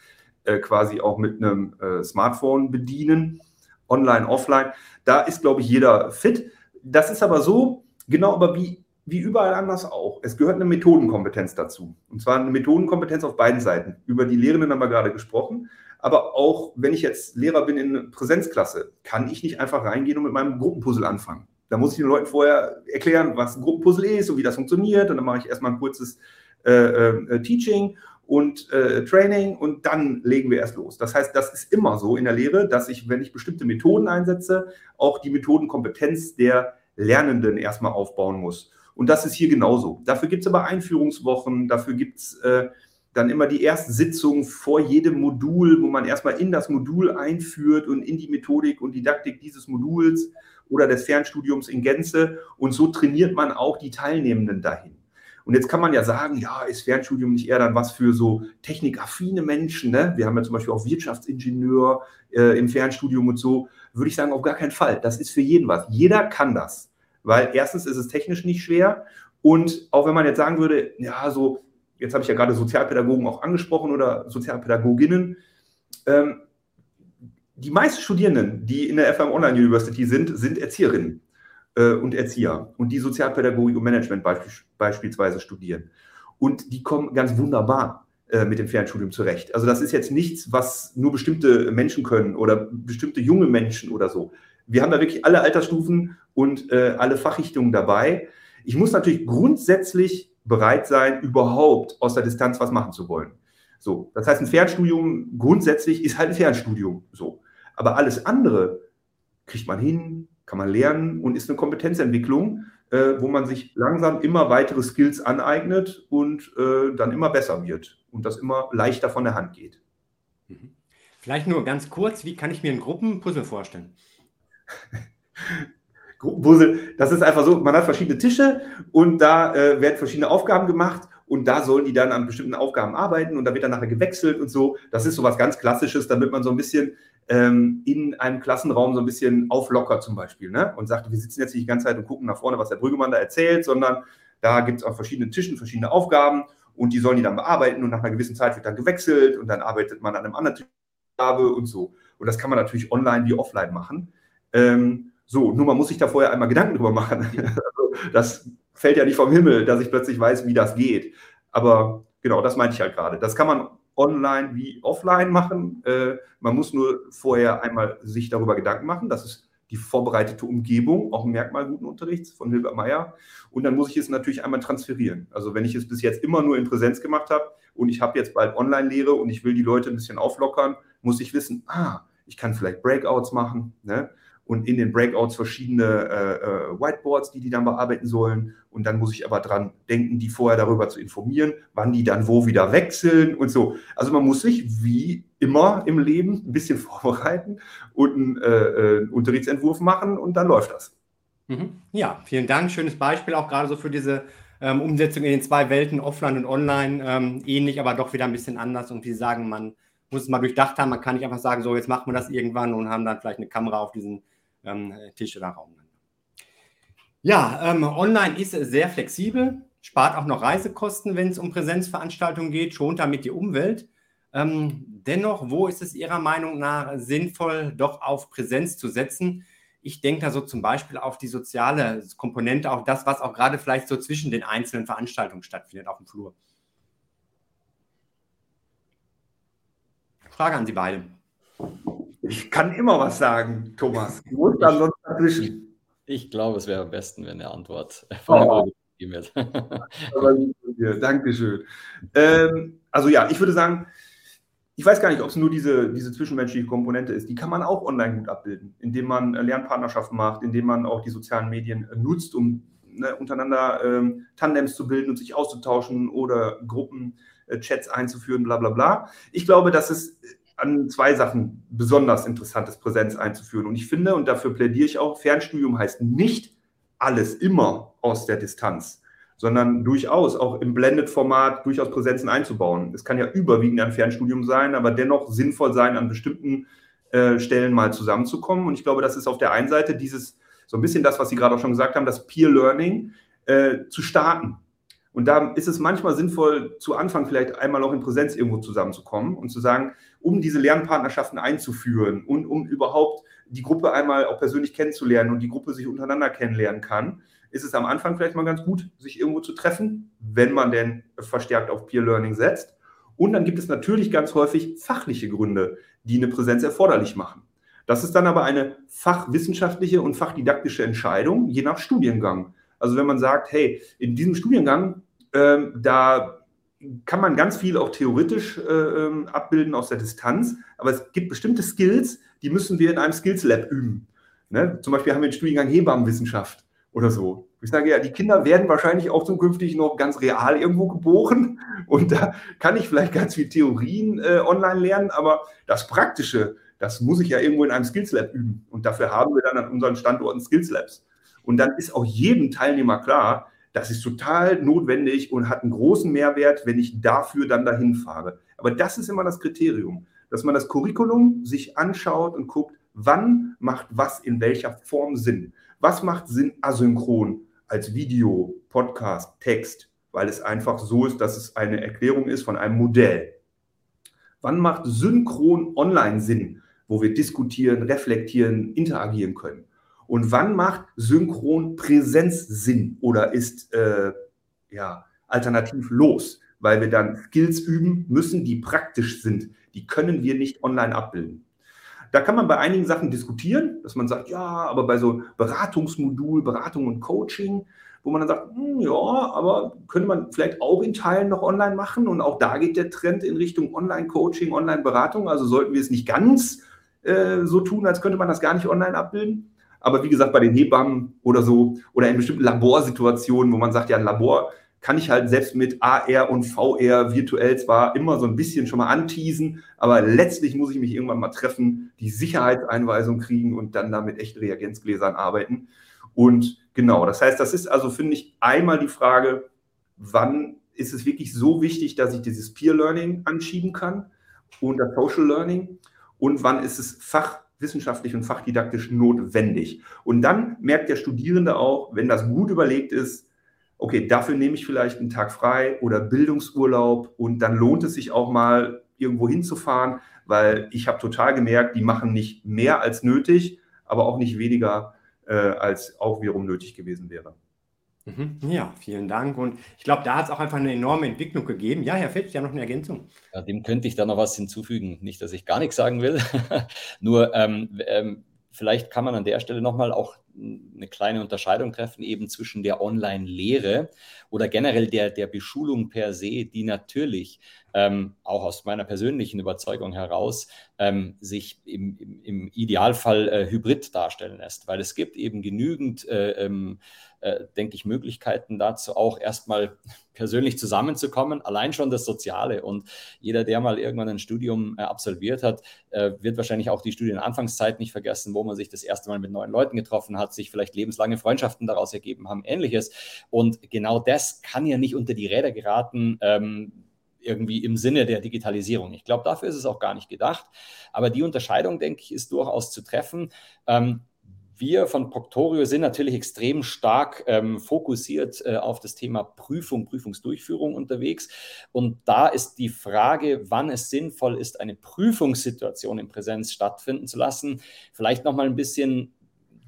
äh, quasi auch mit einem äh, Smartphone bedienen, online, offline. Da ist, glaube ich, jeder fit. Das ist aber so, genau aber wie wie überall anders auch. Es gehört eine Methodenkompetenz dazu. Und zwar eine Methodenkompetenz auf beiden Seiten. Über die Lehrenden haben wir gerade gesprochen. Aber auch wenn ich jetzt Lehrer bin in Präsenzklasse, kann ich nicht einfach reingehen und mit meinem Gruppenpuzzle anfangen. Da muss ich den Leuten vorher erklären, was ein Gruppenpuzzle ist und wie das funktioniert. Und dann mache ich erstmal ein kurzes äh, äh, Teaching und äh, Training und dann legen wir erst los. Das heißt, das ist immer so in der Lehre, dass ich, wenn ich bestimmte Methoden einsetze, auch die Methodenkompetenz der Lernenden erstmal aufbauen muss. Und das ist hier genauso. Dafür gibt es aber Einführungswochen, dafür gibt es äh, dann immer die erste Sitzung vor jedem Modul, wo man erstmal in das Modul einführt und in die Methodik und Didaktik dieses Moduls oder des Fernstudiums in Gänze. Und so trainiert man auch die Teilnehmenden dahin. Und jetzt kann man ja sagen, ja, ist Fernstudium nicht eher dann was für so technikaffine Menschen? Ne? Wir haben ja zum Beispiel auch Wirtschaftsingenieur äh, im Fernstudium und so. Würde ich sagen, auf gar keinen Fall. Das ist für jeden was. Jeder kann das weil erstens ist es technisch nicht schwer und auch wenn man jetzt sagen würde, ja, so, jetzt habe ich ja gerade Sozialpädagogen auch angesprochen oder Sozialpädagoginnen, ähm, die meisten Studierenden, die in der FM Online University sind, sind Erzieherinnen äh, und Erzieher und die Sozialpädagogik und Management beisp beispielsweise studieren. Und die kommen ganz wunderbar äh, mit dem Fernstudium zurecht. Also das ist jetzt nichts, was nur bestimmte Menschen können oder bestimmte junge Menschen oder so wir haben da wirklich alle Altersstufen und äh, alle Fachrichtungen dabei. Ich muss natürlich grundsätzlich bereit sein, überhaupt aus der Distanz was machen zu wollen. So, das heißt, ein Fernstudium grundsätzlich ist halt ein Fernstudium. So, aber alles andere kriegt man hin, kann man lernen und ist eine Kompetenzentwicklung, äh, wo man sich langsam immer weitere Skills aneignet und äh, dann immer besser wird und das immer leichter von der Hand geht. Mhm. Vielleicht nur ganz kurz, wie kann ich mir ein Gruppenpuzzle vorstellen? *laughs* Das ist einfach so, man hat verschiedene Tische und da äh, werden verschiedene Aufgaben gemacht und da sollen die dann an bestimmten Aufgaben arbeiten und da wird dann nachher gewechselt und so. Das ist so was ganz Klassisches, damit man so ein bisschen ähm, in einem Klassenraum so ein bisschen auflockert zum Beispiel ne? und sagt, wir sitzen jetzt nicht die ganze Zeit und gucken nach vorne, was der Brüggemann da erzählt, sondern da gibt es auf verschiedenen Tischen verschiedene Aufgaben und die sollen die dann bearbeiten und nach einer gewissen Zeit wird dann gewechselt und dann arbeitet man an einem anderen Tisch und so. Und das kann man natürlich online wie offline machen. Ähm, so, nur man muss sich da vorher einmal Gedanken drüber machen. *laughs* also, das fällt ja nicht vom Himmel, dass ich plötzlich weiß, wie das geht. Aber genau, das meinte ich halt gerade. Das kann man online wie offline machen. Äh, man muss nur vorher einmal sich darüber Gedanken machen. Das ist die vorbereitete Umgebung, auch ein Merkmal guten Unterrichts von Hilbert Meyer. Und dann muss ich es natürlich einmal transferieren. Also wenn ich es bis jetzt immer nur in Präsenz gemacht habe und ich habe jetzt bald Online-Lehre und ich will die Leute ein bisschen auflockern, muss ich wissen, ah, ich kann vielleicht Breakouts machen. Ne? Und in den Breakouts verschiedene äh, äh, Whiteboards, die die dann bearbeiten sollen. Und dann muss ich aber dran denken, die vorher darüber zu informieren, wann die dann wo wieder wechseln und so. Also man muss sich wie immer im Leben ein bisschen *laughs* vorbereiten und einen äh, äh, Unterrichtsentwurf machen und dann läuft das. Mhm. Ja, vielen Dank. Schönes Beispiel auch gerade so für diese ähm, Umsetzung in den zwei Welten, offline und online. Ähm, ähnlich, aber doch wieder ein bisschen anders. Und wir sagen, man muss es mal durchdacht haben. Man kann nicht einfach sagen, so jetzt machen wir das irgendwann und haben dann vielleicht eine Kamera auf diesen ähm, Tisch oder Raum. Ja, ähm, online ist sehr flexibel, spart auch noch Reisekosten, wenn es um Präsenzveranstaltungen geht, schont damit die Umwelt. Ähm, dennoch, wo ist es Ihrer Meinung nach sinnvoll, doch auf Präsenz zu setzen? Ich denke da so zum Beispiel auf die soziale Komponente, auch das, was auch gerade vielleicht so zwischen den einzelnen Veranstaltungen stattfindet auf dem Flur. Frage an Sie beide. Ich kann immer was sagen, Thomas. Du musst dann sonst dazwischen. Ich glaube, es wäre am besten, wenn eine Antwort von oh. gegeben wird. Dankeschön. Ähm, also ja, ich würde sagen, ich weiß gar nicht, ob es nur diese, diese zwischenmenschliche Komponente ist. Die kann man auch online gut abbilden, indem man Lernpartnerschaften macht, indem man auch die sozialen Medien nutzt, um ne, untereinander ähm, Tandems zu bilden und sich auszutauschen oder Gruppenchats einzuführen, bla bla bla. Ich glaube, dass es an zwei Sachen besonders interessantes Präsenz einzuführen. Und ich finde, und dafür plädiere ich auch, Fernstudium heißt nicht alles immer aus der Distanz, sondern durchaus auch im Blended-Format durchaus Präsenzen einzubauen. Es kann ja überwiegend ein Fernstudium sein, aber dennoch sinnvoll sein, an bestimmten äh, Stellen mal zusammenzukommen. Und ich glaube, das ist auf der einen Seite dieses, so ein bisschen das, was Sie gerade auch schon gesagt haben, das Peer Learning äh, zu starten. Und da ist es manchmal sinnvoll, zu Anfang vielleicht einmal auch in Präsenz irgendwo zusammenzukommen und zu sagen, um diese Lernpartnerschaften einzuführen und um überhaupt die Gruppe einmal auch persönlich kennenzulernen und die Gruppe sich untereinander kennenlernen kann, ist es am Anfang vielleicht mal ganz gut, sich irgendwo zu treffen, wenn man denn verstärkt auf Peer Learning setzt. Und dann gibt es natürlich ganz häufig fachliche Gründe, die eine Präsenz erforderlich machen. Das ist dann aber eine fachwissenschaftliche und fachdidaktische Entscheidung, je nach Studiengang. Also wenn man sagt, hey, in diesem Studiengang, ähm, da kann man ganz viel auch theoretisch äh, ähm, abbilden aus der Distanz, aber es gibt bestimmte Skills, die müssen wir in einem Skills Lab üben. Ne? Zum Beispiel haben wir den Studiengang Hebammenwissenschaft oder so. Ich sage ja, die Kinder werden wahrscheinlich auch zukünftig noch ganz real irgendwo geboren *laughs* und da kann ich vielleicht ganz viel Theorien äh, online lernen, aber das Praktische, das muss ich ja irgendwo in einem Skills Lab üben und dafür haben wir dann an unseren Standorten Skills Labs. Und dann ist auch jedem Teilnehmer klar, das ist total notwendig und hat einen großen Mehrwert, wenn ich dafür dann dahin fahre. Aber das ist immer das Kriterium, dass man das Curriculum sich anschaut und guckt, wann macht was in welcher Form Sinn. Was macht Sinn asynchron als Video, Podcast, Text, weil es einfach so ist, dass es eine Erklärung ist von einem Modell. Wann macht synchron online Sinn, wo wir diskutieren, reflektieren, interagieren können? Und wann macht synchron Präsenz Sinn oder ist äh, ja, alternativlos? Weil wir dann Skills üben müssen, die praktisch sind. Die können wir nicht online abbilden. Da kann man bei einigen Sachen diskutieren, dass man sagt, ja, aber bei so Beratungsmodul, Beratung und Coaching, wo man dann sagt, hm, ja, aber könnte man vielleicht auch in Teilen noch online machen und auch da geht der Trend in Richtung Online-Coaching, Online-Beratung. Also sollten wir es nicht ganz äh, so tun, als könnte man das gar nicht online abbilden. Aber wie gesagt, bei den Hebammen oder so oder in bestimmten Laborsituationen, wo man sagt, ja, ein Labor kann ich halt selbst mit AR und VR virtuell zwar immer so ein bisschen schon mal anteasen, aber letztlich muss ich mich irgendwann mal treffen, die Sicherheitseinweisung kriegen und dann da mit echten Reagenzgläsern arbeiten. Und genau, das heißt, das ist also, finde ich, einmal die Frage, wann ist es wirklich so wichtig, dass ich dieses Peer Learning anschieben kann und das Social Learning und wann ist es fach wissenschaftlich und fachdidaktisch notwendig. Und dann merkt der Studierende auch, wenn das gut überlegt ist, okay, dafür nehme ich vielleicht einen Tag frei oder Bildungsurlaub und dann lohnt es sich auch mal irgendwo hinzufahren, weil ich habe total gemerkt, die machen nicht mehr als nötig, aber auch nicht weniger äh, als auch wiederum nötig gewesen wäre. Mhm. Ja, vielen Dank. Und ich glaube, da hat es auch einfach eine enorme Entwicklung gegeben. Ja, Herr Fitz, ja noch eine Ergänzung. Ja, dem könnte ich da noch was hinzufügen. Nicht, dass ich gar nichts sagen will. *laughs* Nur ähm, ähm, vielleicht kann man an der Stelle nochmal auch eine kleine Unterscheidung treffen, eben zwischen der Online-Lehre oder generell der, der Beschulung per se, die natürlich ähm, auch aus meiner persönlichen Überzeugung heraus ähm, sich im, im, im Idealfall äh, hybrid darstellen lässt, weil es gibt eben genügend äh, ähm, äh, denke ich, Möglichkeiten dazu auch erstmal *laughs* persönlich zusammenzukommen, allein schon das Soziale. Und jeder, der mal irgendwann ein Studium äh, absolviert hat, äh, wird wahrscheinlich auch die Studienanfangszeit nicht vergessen, wo man sich das erste Mal mit neuen Leuten getroffen hat, sich vielleicht lebenslange Freundschaften daraus ergeben haben, ähnliches. Und genau das kann ja nicht unter die Räder geraten. Ähm, irgendwie im Sinne der Digitalisierung. Ich glaube, dafür ist es auch gar nicht gedacht. Aber die Unterscheidung, denke ich, ist durchaus zu treffen. Ähm, wir von Proctorio sind natürlich extrem stark ähm, fokussiert äh, auf das Thema Prüfung, Prüfungsdurchführung unterwegs. Und da ist die Frage, wann es sinnvoll ist, eine Prüfungssituation in Präsenz stattfinden zu lassen, vielleicht noch mal ein bisschen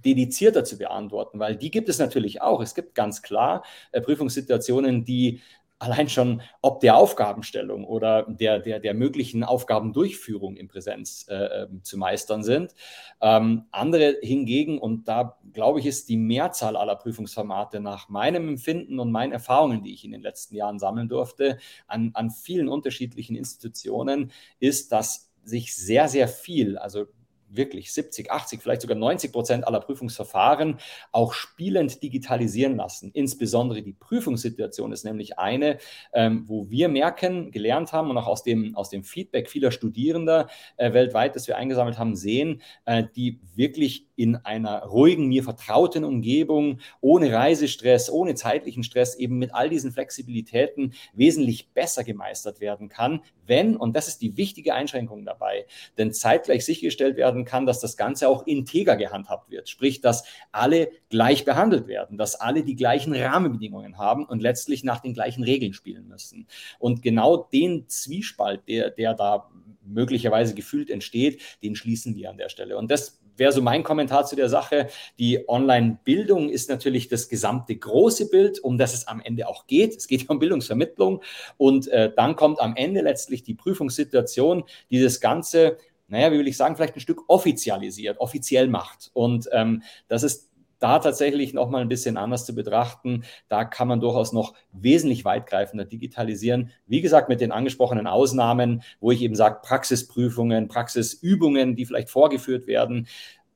dedizierter zu beantworten, weil die gibt es natürlich auch. Es gibt ganz klar äh, Prüfungssituationen, die allein schon ob der Aufgabenstellung oder der, der, der möglichen Aufgabendurchführung in Präsenz äh, ähm, zu meistern sind. Ähm, andere hingegen, und da glaube ich, ist die Mehrzahl aller Prüfungsformate nach meinem Empfinden und meinen Erfahrungen, die ich in den letzten Jahren sammeln durfte, an, an vielen unterschiedlichen Institutionen, ist, dass sich sehr, sehr viel, also wirklich 70, 80, vielleicht sogar 90 Prozent aller Prüfungsverfahren auch spielend digitalisieren lassen. Insbesondere die Prüfungssituation ist nämlich eine, ähm, wo wir merken, gelernt haben und auch aus dem, aus dem Feedback vieler Studierender äh, weltweit, das wir eingesammelt haben, sehen, äh, die wirklich in einer ruhigen, mir vertrauten Umgebung, ohne Reisestress, ohne zeitlichen Stress, eben mit all diesen Flexibilitäten wesentlich besser gemeistert werden kann, wenn, und das ist die wichtige Einschränkung dabei, denn zeitgleich sichergestellt werden kann, dass das Ganze auch integer gehandhabt wird, sprich, dass alle gleich behandelt werden, dass alle die gleichen Rahmenbedingungen haben und letztlich nach den gleichen Regeln spielen müssen. Und genau den Zwiespalt, der, der da möglicherweise gefühlt entsteht, den schließen wir an der Stelle. Und das wäre so mein Kommentar zu der Sache. Die Online-Bildung ist natürlich das gesamte große Bild, um das es am Ende auch geht. Es geht ja um Bildungsvermittlung. Und äh, dann kommt am Ende letztlich die Prüfungssituation, die das Ganze naja, wie will ich sagen, vielleicht ein Stück offizialisiert, offiziell macht. Und ähm, das ist da tatsächlich nochmal ein bisschen anders zu betrachten. Da kann man durchaus noch wesentlich weitgreifender digitalisieren. Wie gesagt, mit den angesprochenen Ausnahmen, wo ich eben sage, Praxisprüfungen, Praxisübungen, die vielleicht vorgeführt werden.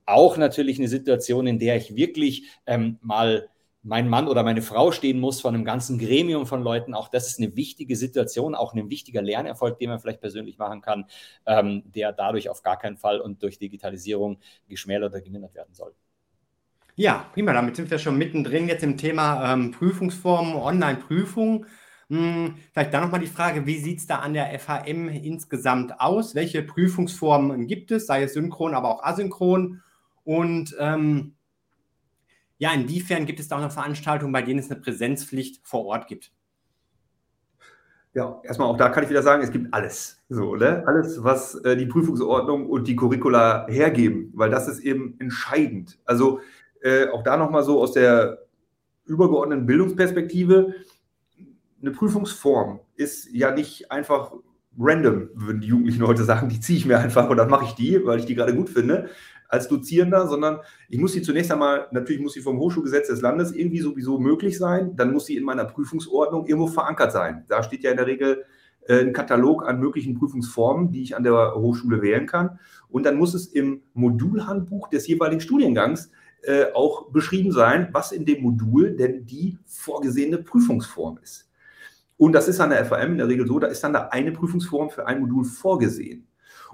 Auch natürlich eine Situation, in der ich wirklich ähm, mal mein Mann oder meine Frau stehen muss von einem ganzen Gremium von Leuten. Auch das ist eine wichtige Situation, auch ein wichtiger Lernerfolg, den man vielleicht persönlich machen kann, ähm, der dadurch auf gar keinen Fall und durch Digitalisierung geschmälert oder gemindert werden soll. Ja, prima. Damit sind wir schon mittendrin jetzt im Thema ähm, Prüfungsformen, Online-Prüfung. Hm, vielleicht dann nochmal die Frage, wie sieht es da an der FHM insgesamt aus? Welche Prüfungsformen gibt es, sei es synchron, aber auch asynchron? Und ähm, ja, inwiefern gibt es da auch noch Veranstaltungen, bei denen es eine Präsenzpflicht vor Ort gibt? Ja, erstmal auch da kann ich wieder sagen, es gibt alles. So, ne? Alles, was äh, die Prüfungsordnung und die Curricula hergeben, weil das ist eben entscheidend. Also äh, auch da nochmal so aus der übergeordneten Bildungsperspektive, eine Prüfungsform ist ja nicht einfach random, würden die Jugendlichen heute sagen, die ziehe ich mir einfach und dann mache ich die, weil ich die gerade gut finde, als Dozierender, sondern ich muss sie zunächst einmal, natürlich muss sie vom Hochschulgesetz des Landes irgendwie sowieso möglich sein, dann muss sie in meiner Prüfungsordnung irgendwo verankert sein. Da steht ja in der Regel äh, ein Katalog an möglichen Prüfungsformen, die ich an der Hochschule wählen kann. Und dann muss es im Modulhandbuch des jeweiligen Studiengangs äh, auch beschrieben sein, was in dem Modul denn die vorgesehene Prüfungsform ist. Und das ist an der FAM in der Regel so, da ist dann da eine Prüfungsform für ein Modul vorgesehen.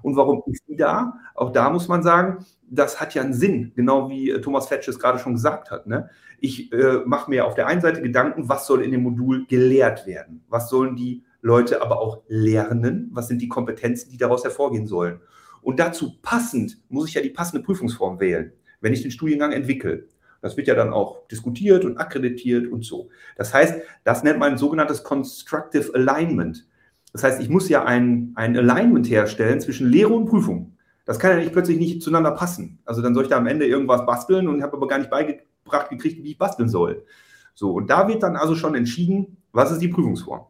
Und warum ist die da? Auch da muss man sagen, das hat ja einen Sinn, genau wie äh, Thomas Fetsch es gerade schon gesagt hat. Ne? Ich äh, mache mir auf der einen Seite Gedanken, was soll in dem Modul gelehrt werden? Was sollen die Leute aber auch lernen? Was sind die Kompetenzen, die daraus hervorgehen sollen? Und dazu passend muss ich ja die passende Prüfungsform wählen wenn ich den Studiengang entwickle. Das wird ja dann auch diskutiert und akkreditiert und so. Das heißt, das nennt man ein sogenanntes Constructive Alignment. Das heißt, ich muss ja ein, ein Alignment herstellen zwischen Lehre und Prüfung. Das kann ja nicht plötzlich nicht zueinander passen. Also dann soll ich da am Ende irgendwas basteln und habe aber gar nicht beigebracht gekriegt, wie ich basteln soll. So, und da wird dann also schon entschieden, was ist die Prüfungsform.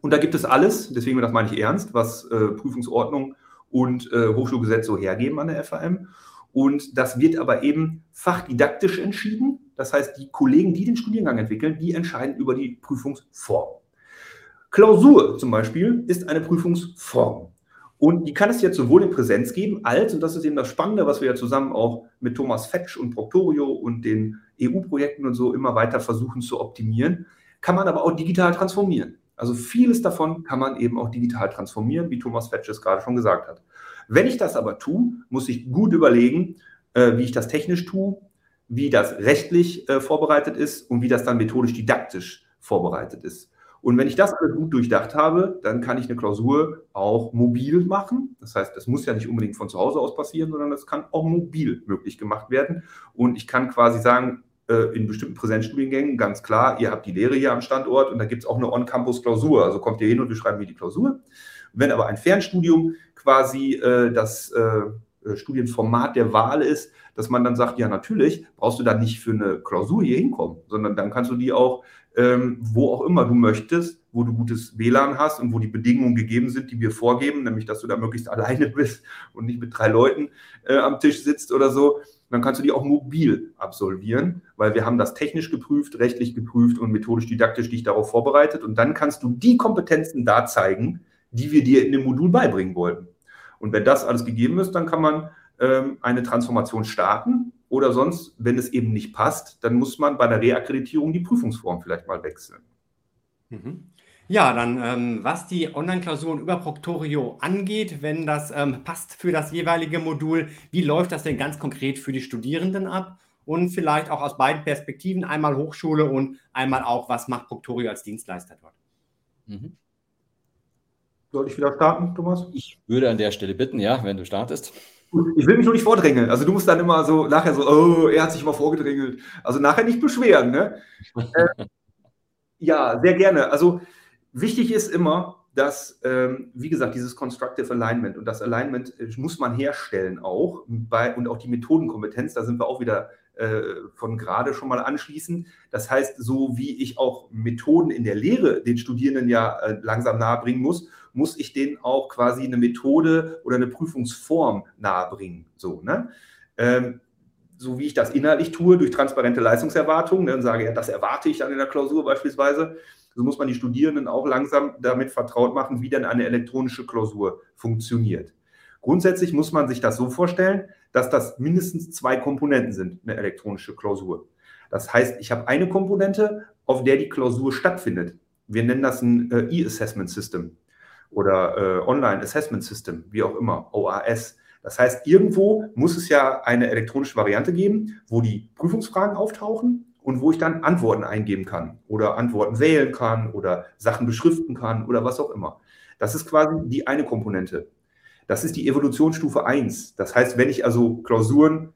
Und da gibt es alles, deswegen das meine ich ernst, was äh, Prüfungsordnung und äh, Hochschulgesetz so hergeben an der FAM. Und das wird aber eben fachdidaktisch entschieden. Das heißt, die Kollegen, die den Studiengang entwickeln, die entscheiden über die Prüfungsform. Klausur zum Beispiel ist eine Prüfungsform. Und die kann es jetzt sowohl in Präsenz geben, als, und das ist eben das Spannende, was wir ja zusammen auch mit Thomas Fetsch und Proctorio und den EU-Projekten und so immer weiter versuchen zu optimieren, kann man aber auch digital transformieren. Also vieles davon kann man eben auch digital transformieren, wie Thomas Fetsch es gerade schon gesagt hat. Wenn ich das aber tue, muss ich gut überlegen, äh, wie ich das technisch tue, wie das rechtlich äh, vorbereitet ist und wie das dann methodisch didaktisch vorbereitet ist. Und wenn ich das alles gut durchdacht habe, dann kann ich eine Klausur auch mobil machen. Das heißt, das muss ja nicht unbedingt von zu Hause aus passieren, sondern das kann auch mobil möglich gemacht werden. Und ich kann quasi sagen, äh, in bestimmten Präsenzstudiengängen, ganz klar, ihr habt die Lehre hier am Standort und da gibt es auch eine On-Campus-Klausur. Also kommt ihr hin und wir schreiben hier die Klausur. Wenn aber ein Fernstudium quasi äh, das äh, Studienformat der Wahl ist, dass man dann sagt, ja natürlich, brauchst du da nicht für eine Klausur hier hinkommen, sondern dann kannst du die auch, ähm, wo auch immer du möchtest, wo du gutes WLAN hast und wo die Bedingungen gegeben sind, die wir vorgeben, nämlich dass du da möglichst *laughs* alleine bist und nicht mit drei Leuten äh, am Tisch sitzt oder so, dann kannst du die auch mobil absolvieren, weil wir haben das technisch geprüft, rechtlich geprüft und methodisch didaktisch dich darauf vorbereitet und dann kannst du die Kompetenzen da zeigen, die wir dir in dem Modul beibringen wollten. Und wenn das alles gegeben ist, dann kann man ähm, eine Transformation starten oder sonst, wenn es eben nicht passt, dann muss man bei der Reakkreditierung die Prüfungsform vielleicht mal wechseln. Mhm. Ja, dann ähm, was die Online-Klausuren über Proctorio angeht, wenn das ähm, passt für das jeweilige Modul, wie läuft das denn ganz konkret für die Studierenden ab? Und vielleicht auch aus beiden Perspektiven, einmal Hochschule und einmal auch, was macht Proctorio als Dienstleister dort? Mhm. Soll ich wieder starten, Thomas? Ich würde an der Stelle bitten, ja, wenn du startest. Ich will mich nur nicht vordrängeln. Also du musst dann immer so nachher so, oh, er hat sich immer vorgedrängelt. Also nachher nicht beschweren, ne? äh, ja, sehr gerne. Also Wichtig ist immer, dass, ähm, wie gesagt, dieses Constructive Alignment und das Alignment äh, muss man herstellen auch bei, und auch die Methodenkompetenz, da sind wir auch wieder von gerade schon mal anschließend. Das heißt, so wie ich auch Methoden in der Lehre den Studierenden ja äh, langsam nahebringen muss, muss ich denen auch quasi eine Methode oder eine Prüfungsform nahebringen. So, ne? Ähm, so wie ich das inhaltlich tue, durch transparente Leistungserwartungen, ne, und sage, ja, das erwarte ich dann in der Klausur beispielsweise, so muss man die Studierenden auch langsam damit vertraut machen, wie denn eine elektronische Klausur funktioniert. Grundsätzlich muss man sich das so vorstellen, dass das mindestens zwei Komponenten sind, eine elektronische Klausur. Das heißt, ich habe eine Komponente, auf der die Klausur stattfindet. Wir nennen das ein äh, E-Assessment System oder äh, Online Assessment System, wie auch immer, OAS. Das heißt, irgendwo muss es ja eine elektronische Variante geben, wo die Prüfungsfragen auftauchen und wo ich dann Antworten eingeben kann oder Antworten wählen kann oder Sachen beschriften kann oder was auch immer. Das ist quasi die eine Komponente. Das ist die Evolutionsstufe 1. Das heißt, wenn ich also Klausuren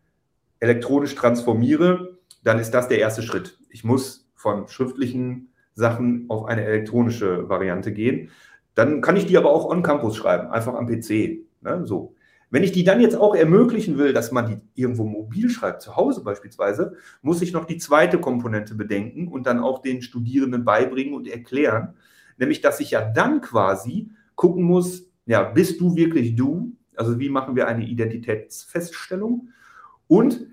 elektronisch transformiere, dann ist das der erste Schritt. Ich muss von schriftlichen Sachen auf eine elektronische Variante gehen. Dann kann ich die aber auch on Campus schreiben, einfach am PC. Ne? So. Wenn ich die dann jetzt auch ermöglichen will, dass man die irgendwo mobil schreibt, zu Hause beispielsweise, muss ich noch die zweite Komponente bedenken und dann auch den Studierenden beibringen und erklären, nämlich dass ich ja dann quasi gucken muss, ja, bist du wirklich du? Also wie machen wir eine Identitätsfeststellung? Und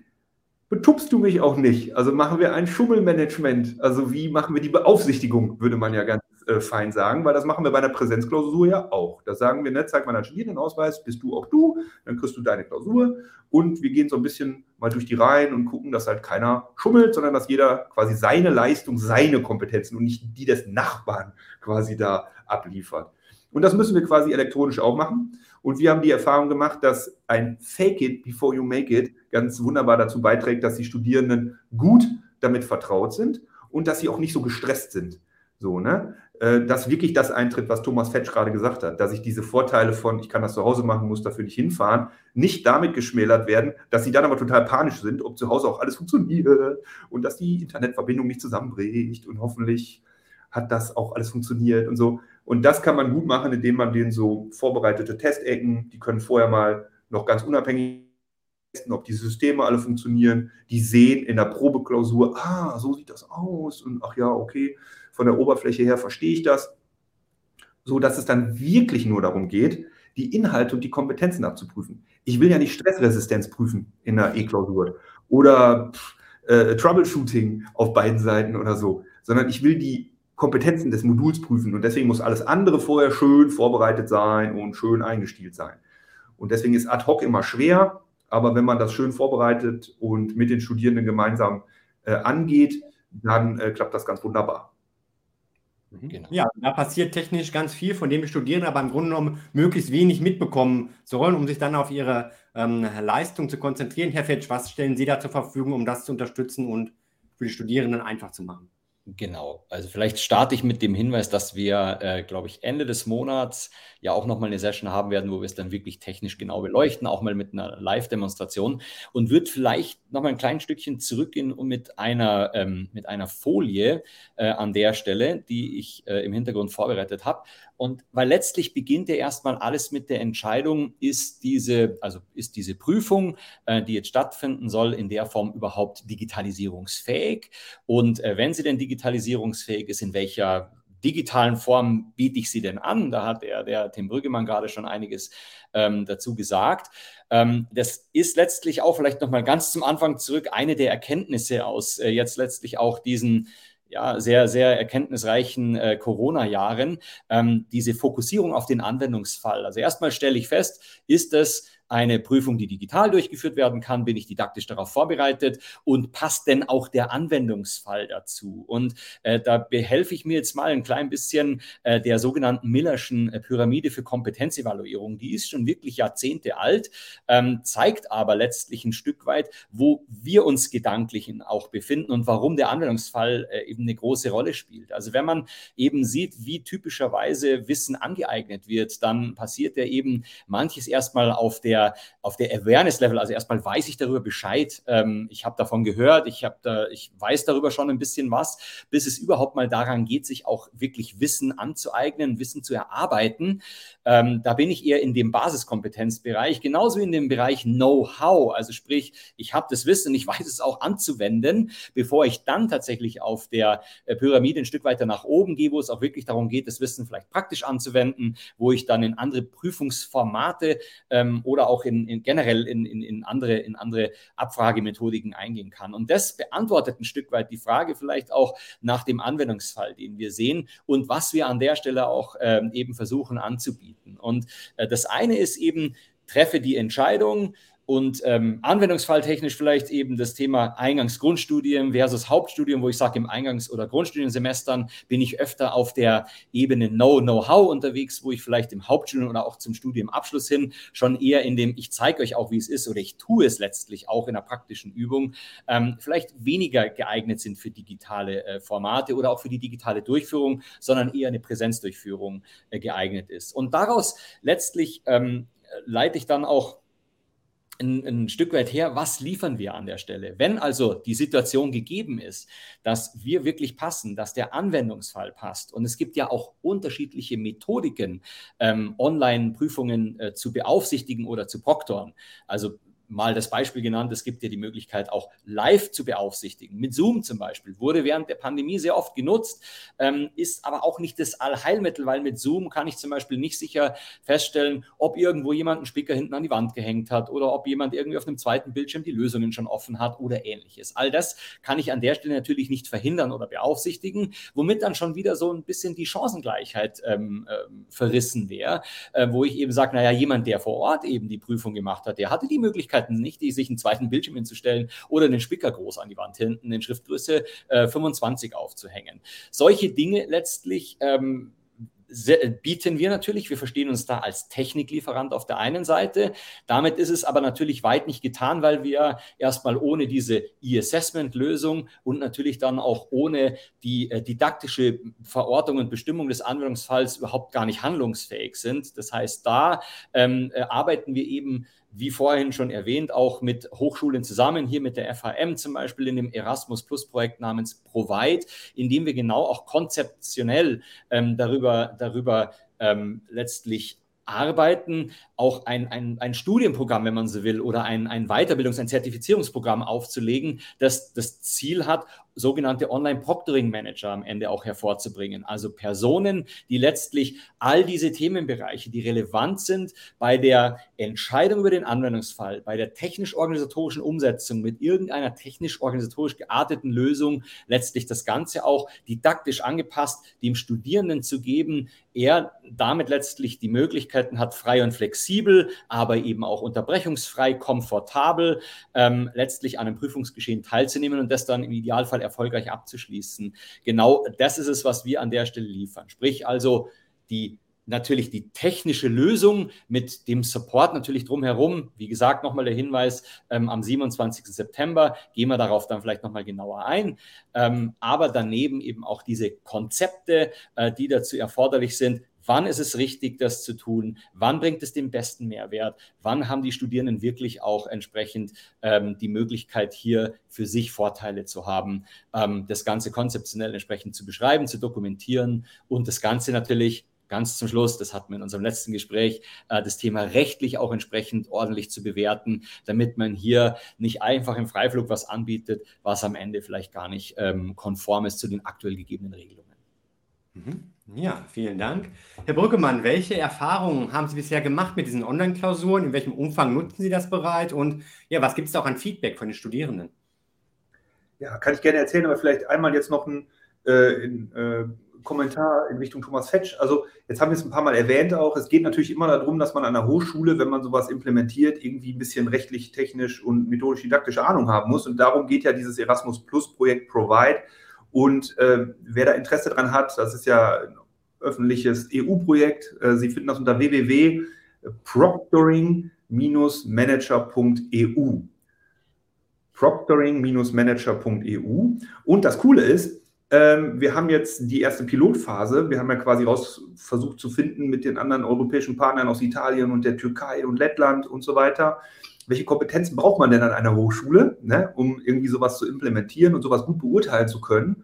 betupst du mich auch nicht? Also machen wir ein Schummelmanagement? Also wie machen wir die Beaufsichtigung, würde man ja ganz äh, fein sagen, weil das machen wir bei einer Präsenzklausur ja auch. Da sagen wir, ne, zeig mal deinen Studierendenausweis, bist du auch du, dann kriegst du deine Klausur und wir gehen so ein bisschen mal durch die Reihen und gucken, dass halt keiner schummelt, sondern dass jeder quasi seine Leistung, seine Kompetenzen und nicht die des Nachbarn quasi da abliefert. Und das müssen wir quasi elektronisch auch machen. Und wir haben die Erfahrung gemacht, dass ein Fake it before you make it ganz wunderbar dazu beiträgt, dass die Studierenden gut damit vertraut sind und dass sie auch nicht so gestresst sind. So, ne? Äh, dass wirklich das eintritt, was Thomas Fetsch gerade gesagt hat, dass ich diese Vorteile von, ich kann das zu Hause machen, muss dafür nicht hinfahren, nicht damit geschmälert werden, dass sie dann aber total panisch sind, ob zu Hause auch alles funktioniert und dass die Internetverbindung nicht zusammenbricht und hoffentlich hat das auch alles funktioniert und so. Und das kann man gut machen, indem man denen so vorbereitete Testecken, die können vorher mal noch ganz unabhängig testen, ob die Systeme alle funktionieren. Die sehen in der Probeklausur, ah, so sieht das aus und ach ja, okay, von der Oberfläche her verstehe ich das. So dass es dann wirklich nur darum geht, die Inhalte und die Kompetenzen abzuprüfen. Ich will ja nicht Stressresistenz prüfen in der E-Klausur oder äh, Troubleshooting auf beiden Seiten oder so, sondern ich will die Kompetenzen des Moduls prüfen und deswegen muss alles andere vorher schön vorbereitet sein und schön eingestielt sein. Und deswegen ist ad hoc immer schwer, aber wenn man das schön vorbereitet und mit den Studierenden gemeinsam äh, angeht, dann äh, klappt das ganz wunderbar. Mhm. Genau. Ja, da passiert technisch ganz viel, von dem die Studierenden aber im Grunde genommen möglichst wenig mitbekommen sollen, um sich dann auf ihre ähm, Leistung zu konzentrieren. Herr Fetsch, was stellen Sie da zur Verfügung, um das zu unterstützen und für die Studierenden einfach zu machen? Genau, also vielleicht starte ich mit dem Hinweis, dass wir, äh, glaube ich, Ende des Monats ja auch nochmal eine Session haben werden, wo wir es dann wirklich technisch genau beleuchten, auch mal mit einer Live-Demonstration und wird vielleicht nochmal ein kleines Stückchen zurückgehen und mit einer, ähm, mit einer Folie äh, an der Stelle, die ich äh, im Hintergrund vorbereitet habe. Und weil letztlich beginnt ja erstmal alles mit der Entscheidung, ist diese, also ist diese Prüfung, äh, die jetzt stattfinden soll, in der Form überhaupt digitalisierungsfähig? Und äh, wenn sie denn digitalisierungsfähig ist, in welcher digitalen Form biete ich sie denn an? Da hat er, der Tim Brüggemann gerade schon einiges ähm, dazu gesagt. Ähm, das ist letztlich auch vielleicht nochmal ganz zum Anfang zurück eine der Erkenntnisse aus äh, jetzt letztlich auch diesen ja, sehr, sehr erkenntnisreichen äh, Corona-Jahren, ähm, diese Fokussierung auf den Anwendungsfall. Also erstmal stelle ich fest, ist es eine Prüfung, die digital durchgeführt werden kann, bin ich didaktisch darauf vorbereitet und passt denn auch der Anwendungsfall dazu? Und äh, da behelfe ich mir jetzt mal ein klein bisschen äh, der sogenannten Millerschen äh, Pyramide für Kompetenzevaluierung. Die ist schon wirklich Jahrzehnte alt, ähm, zeigt aber letztlich ein Stück weit, wo wir uns gedanklich auch befinden und warum der Anwendungsfall äh, eben eine große Rolle spielt. Also wenn man eben sieht, wie typischerweise Wissen angeeignet wird, dann passiert ja eben manches erstmal auf der der, auf der Awareness-Level, also erstmal weiß ich darüber Bescheid, ähm, ich habe davon gehört, ich, da, ich weiß darüber schon ein bisschen was, bis es überhaupt mal daran geht, sich auch wirklich Wissen anzueignen, Wissen zu erarbeiten. Ähm, da bin ich eher in dem Basiskompetenzbereich, genauso in dem Bereich Know-how, also sprich, ich habe das Wissen, ich weiß es auch anzuwenden, bevor ich dann tatsächlich auf der äh, Pyramide ein Stück weiter nach oben gehe, wo es auch wirklich darum geht, das Wissen vielleicht praktisch anzuwenden, wo ich dann in andere Prüfungsformate ähm, oder auch in, in generell in, in, andere, in andere Abfragemethodiken eingehen kann. Und das beantwortet ein Stück weit die Frage vielleicht auch nach dem Anwendungsfall, den wir sehen und was wir an der Stelle auch ähm, eben versuchen anzubieten. Und äh, das eine ist eben, treffe die Entscheidung, und ähm, anwendungsfalltechnisch vielleicht eben das Thema Eingangsgrundstudium versus Hauptstudium, wo ich sage, im Eingangs- oder Grundstudiensemestern bin ich öfter auf der Ebene Know-Know-How unterwegs, wo ich vielleicht im Hauptstudium oder auch zum Studiumabschluss hin schon eher in dem, ich zeige euch auch, wie es ist oder ich tue es letztlich auch in der praktischen Übung, ähm, vielleicht weniger geeignet sind für digitale äh, Formate oder auch für die digitale Durchführung, sondern eher eine Präsenzdurchführung äh, geeignet ist. Und daraus letztlich ähm, leite ich dann auch ein, ein, Stück weit her, was liefern wir an der Stelle? Wenn also die Situation gegeben ist, dass wir wirklich passen, dass der Anwendungsfall passt und es gibt ja auch unterschiedliche Methodiken, ähm, Online-Prüfungen äh, zu beaufsichtigen oder zu proktoren. Also mal das Beispiel genannt, es gibt ja die Möglichkeit auch live zu beaufsichtigen. Mit Zoom zum Beispiel wurde während der Pandemie sehr oft genutzt, ähm, ist aber auch nicht das Allheilmittel, weil mit Zoom kann ich zum Beispiel nicht sicher feststellen, ob irgendwo jemand einen Spicker hinten an die Wand gehängt hat oder ob jemand irgendwie auf einem zweiten Bildschirm die Lösungen schon offen hat oder ähnliches. All das kann ich an der Stelle natürlich nicht verhindern oder beaufsichtigen, womit dann schon wieder so ein bisschen die Chancengleichheit ähm, äh, verrissen wäre, äh, wo ich eben sage, naja, jemand, der vor Ort eben die Prüfung gemacht hat, der hatte die Möglichkeit, Möglichkeiten nicht, die sich einen zweiten Bildschirm hinzustellen oder den Spicker groß an die Wand hinten in Schriftgröße äh, 25 aufzuhängen. Solche Dinge letztlich ähm, bieten wir natürlich. Wir verstehen uns da als Techniklieferant auf der einen Seite. Damit ist es aber natürlich weit nicht getan, weil wir erstmal ohne diese E-Assessment-Lösung und natürlich dann auch ohne die äh, didaktische Verortung und Bestimmung des Anwendungsfalls überhaupt gar nicht handlungsfähig sind. Das heißt, da ähm, äh, arbeiten wir eben wie vorhin schon erwähnt, auch mit Hochschulen zusammen, hier mit der FHM zum Beispiel in dem Erasmus Plus Projekt namens Provide, in dem wir genau auch konzeptionell ähm, darüber, darüber ähm, letztlich arbeiten, auch ein, ein, ein Studienprogramm, wenn man so will, oder ein, ein Weiterbildungs-, ein Zertifizierungsprogramm aufzulegen, das das Ziel hat, sogenannte Online-Proctoring-Manager am Ende auch hervorzubringen. Also Personen, die letztlich all diese Themenbereiche, die relevant sind bei der Entscheidung über den Anwendungsfall, bei der technisch-organisatorischen Umsetzung mit irgendeiner technisch-organisatorisch gearteten Lösung, letztlich das Ganze auch didaktisch angepasst, dem Studierenden zu geben, er damit letztlich die Möglichkeiten hat, frei und flexibel, aber eben auch unterbrechungsfrei, komfortabel, ähm, letztlich an einem Prüfungsgeschehen teilzunehmen und das dann im Idealfall erfolgreich abzuschließen. Genau das ist es, was wir an der Stelle liefern. Sprich also die natürlich die technische Lösung mit dem Support natürlich drumherum. Wie gesagt, nochmal der Hinweis, ähm, am 27. September gehen wir darauf dann vielleicht nochmal genauer ein. Ähm, aber daneben eben auch diese Konzepte, äh, die dazu erforderlich sind. Wann ist es richtig, das zu tun? Wann bringt es den besten Mehrwert? Wann haben die Studierenden wirklich auch entsprechend ähm, die Möglichkeit, hier für sich Vorteile zu haben, ähm, das Ganze konzeptionell entsprechend zu beschreiben, zu dokumentieren und das Ganze natürlich ganz zum Schluss, das hatten wir in unserem letzten Gespräch, äh, das Thema rechtlich auch entsprechend ordentlich zu bewerten, damit man hier nicht einfach im Freiflug was anbietet, was am Ende vielleicht gar nicht ähm, konform ist zu den aktuell gegebenen Regelungen. Mhm. Ja, vielen Dank. Herr Brückemann, welche Erfahrungen haben Sie bisher gemacht mit diesen Online-Klausuren? In welchem Umfang nutzen Sie das bereits? Und ja, was gibt es auch an Feedback von den Studierenden? Ja, kann ich gerne erzählen, aber vielleicht einmal jetzt noch ein äh, in, äh, Kommentar in Richtung Thomas Fetsch. Also jetzt haben wir es ein paar Mal erwähnt auch. Es geht natürlich immer darum, dass man an der Hochschule, wenn man sowas implementiert, irgendwie ein bisschen rechtlich, technisch und methodisch didaktische Ahnung haben muss. Und darum geht ja dieses Erasmus Plus Projekt Provide. Und äh, wer da Interesse dran hat, das ist ja ein öffentliches EU-Projekt. Äh, Sie finden das unter www.proctoring-manager.eu. Proctoring-manager.eu. Und das Coole ist, ähm, wir haben jetzt die erste Pilotphase. Wir haben ja quasi raus versucht zu finden mit den anderen europäischen Partnern aus Italien und der Türkei und Lettland und so weiter. Welche Kompetenzen braucht man denn an einer Hochschule, ne, um irgendwie sowas zu implementieren und sowas gut beurteilen zu können?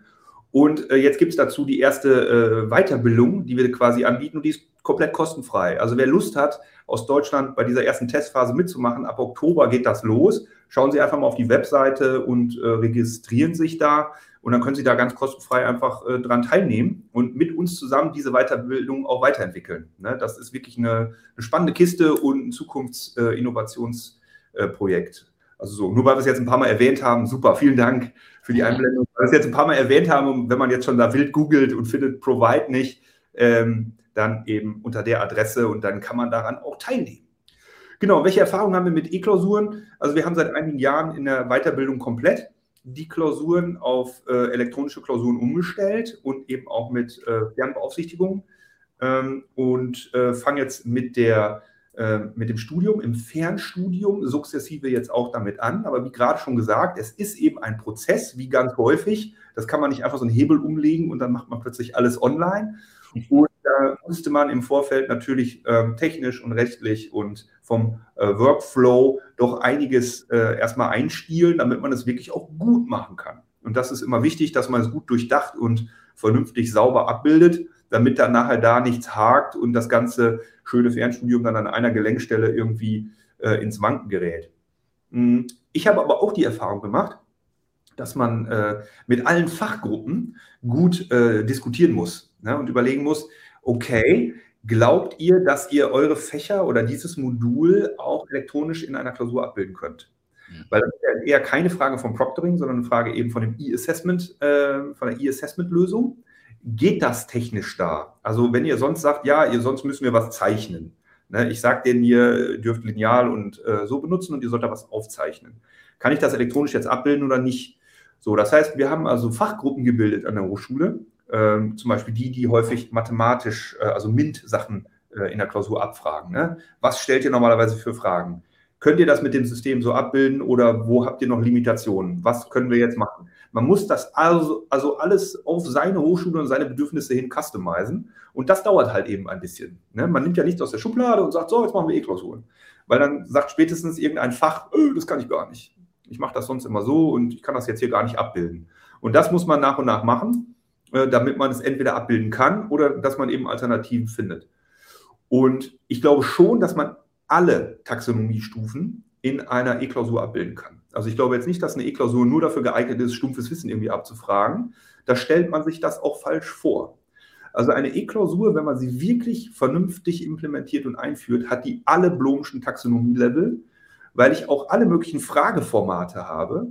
Und äh, jetzt gibt es dazu die erste äh, Weiterbildung, die wir quasi anbieten und die ist komplett kostenfrei. Also wer Lust hat, aus Deutschland bei dieser ersten Testphase mitzumachen, ab Oktober geht das los. Schauen Sie einfach mal auf die Webseite und äh, registrieren sich da. Und dann können Sie da ganz kostenfrei einfach äh, dran teilnehmen und mit uns zusammen diese Weiterbildung auch weiterentwickeln. Ne? Das ist wirklich eine, eine, spannende Kiste und ein Zukunftsinnovationsprojekt. Also so, nur weil wir es jetzt ein paar Mal erwähnt haben, super, vielen Dank für die Einblendung. Weil wir es jetzt ein paar Mal erwähnt haben, wenn man jetzt schon da wild googelt und findet Provide nicht, ähm, dann eben unter der Adresse und dann kann man daran auch teilnehmen. Genau, welche Erfahrungen haben wir mit E-Klausuren? Also wir haben seit einigen Jahren in der Weiterbildung komplett die Klausuren auf äh, elektronische Klausuren umgestellt und eben auch mit äh, Fernbeaufsichtigung ähm, und äh, fange jetzt mit, der, mit dem Studium im Fernstudium sukzessive jetzt auch damit an. Aber wie gerade schon gesagt, es ist eben ein Prozess, wie ganz häufig. Das kann man nicht einfach so einen Hebel umlegen und dann macht man plötzlich alles online. Und da musste man im Vorfeld natürlich ähm, technisch und rechtlich und vom äh, Workflow doch einiges äh, erstmal einstielen, damit man es wirklich auch gut machen kann. Und das ist immer wichtig, dass man es gut durchdacht und vernünftig sauber abbildet, damit dann nachher da nichts hakt und das ganze schöne Fernstudium dann an einer Gelenkstelle irgendwie äh, ins Wanken gerät. Hm, ich habe aber auch die Erfahrung gemacht, dass man äh, mit allen Fachgruppen gut äh, diskutieren muss ne, und überlegen muss, okay, glaubt ihr, dass ihr eure Fächer oder dieses Modul auch elektronisch in einer Klausur abbilden könnt? Mhm. Weil das ist ja eher keine Frage vom Proctoring, sondern eine Frage eben von dem E-Assessment, äh, von der E-Assessment-Lösung. Geht das technisch da? Also wenn ihr sonst sagt, ja, ihr sonst müssen wir was zeichnen. Ne, ich sage denen, ihr dürft Lineal und äh, so benutzen und ihr sollt da was aufzeichnen. Kann ich das elektronisch jetzt abbilden oder nicht? So, das heißt, wir haben also Fachgruppen gebildet an der Hochschule, ähm, zum Beispiel die, die häufig mathematisch, äh, also MINT-Sachen äh, in der Klausur abfragen. Ne? Was stellt ihr normalerweise für Fragen? Könnt ihr das mit dem System so abbilden oder wo habt ihr noch Limitationen? Was können wir jetzt machen? Man muss das also, also alles auf seine Hochschule und seine Bedürfnisse hin customizen. Und das dauert halt eben ein bisschen. Ne? Man nimmt ja nichts aus der Schublade und sagt, so, jetzt machen wir E-Klausuren. Weil dann sagt spätestens irgendein Fach, öh, das kann ich gar nicht. Ich mache das sonst immer so und ich kann das jetzt hier gar nicht abbilden. Und das muss man nach und nach machen. Äh, damit man es entweder abbilden kann oder dass man eben Alternativen findet. Und ich glaube schon, dass man alle Taxonomiestufen in einer E-Klausur abbilden kann. Also ich glaube jetzt nicht, dass eine E-Klausur nur dafür geeignet ist, stumpfes Wissen irgendwie abzufragen. Da stellt man sich das auch falsch vor. Also eine E-Klausur, wenn man sie wirklich vernünftig implementiert und einführt, hat die alle Blomschen Taxonomie-Level, weil ich auch alle möglichen Frageformate habe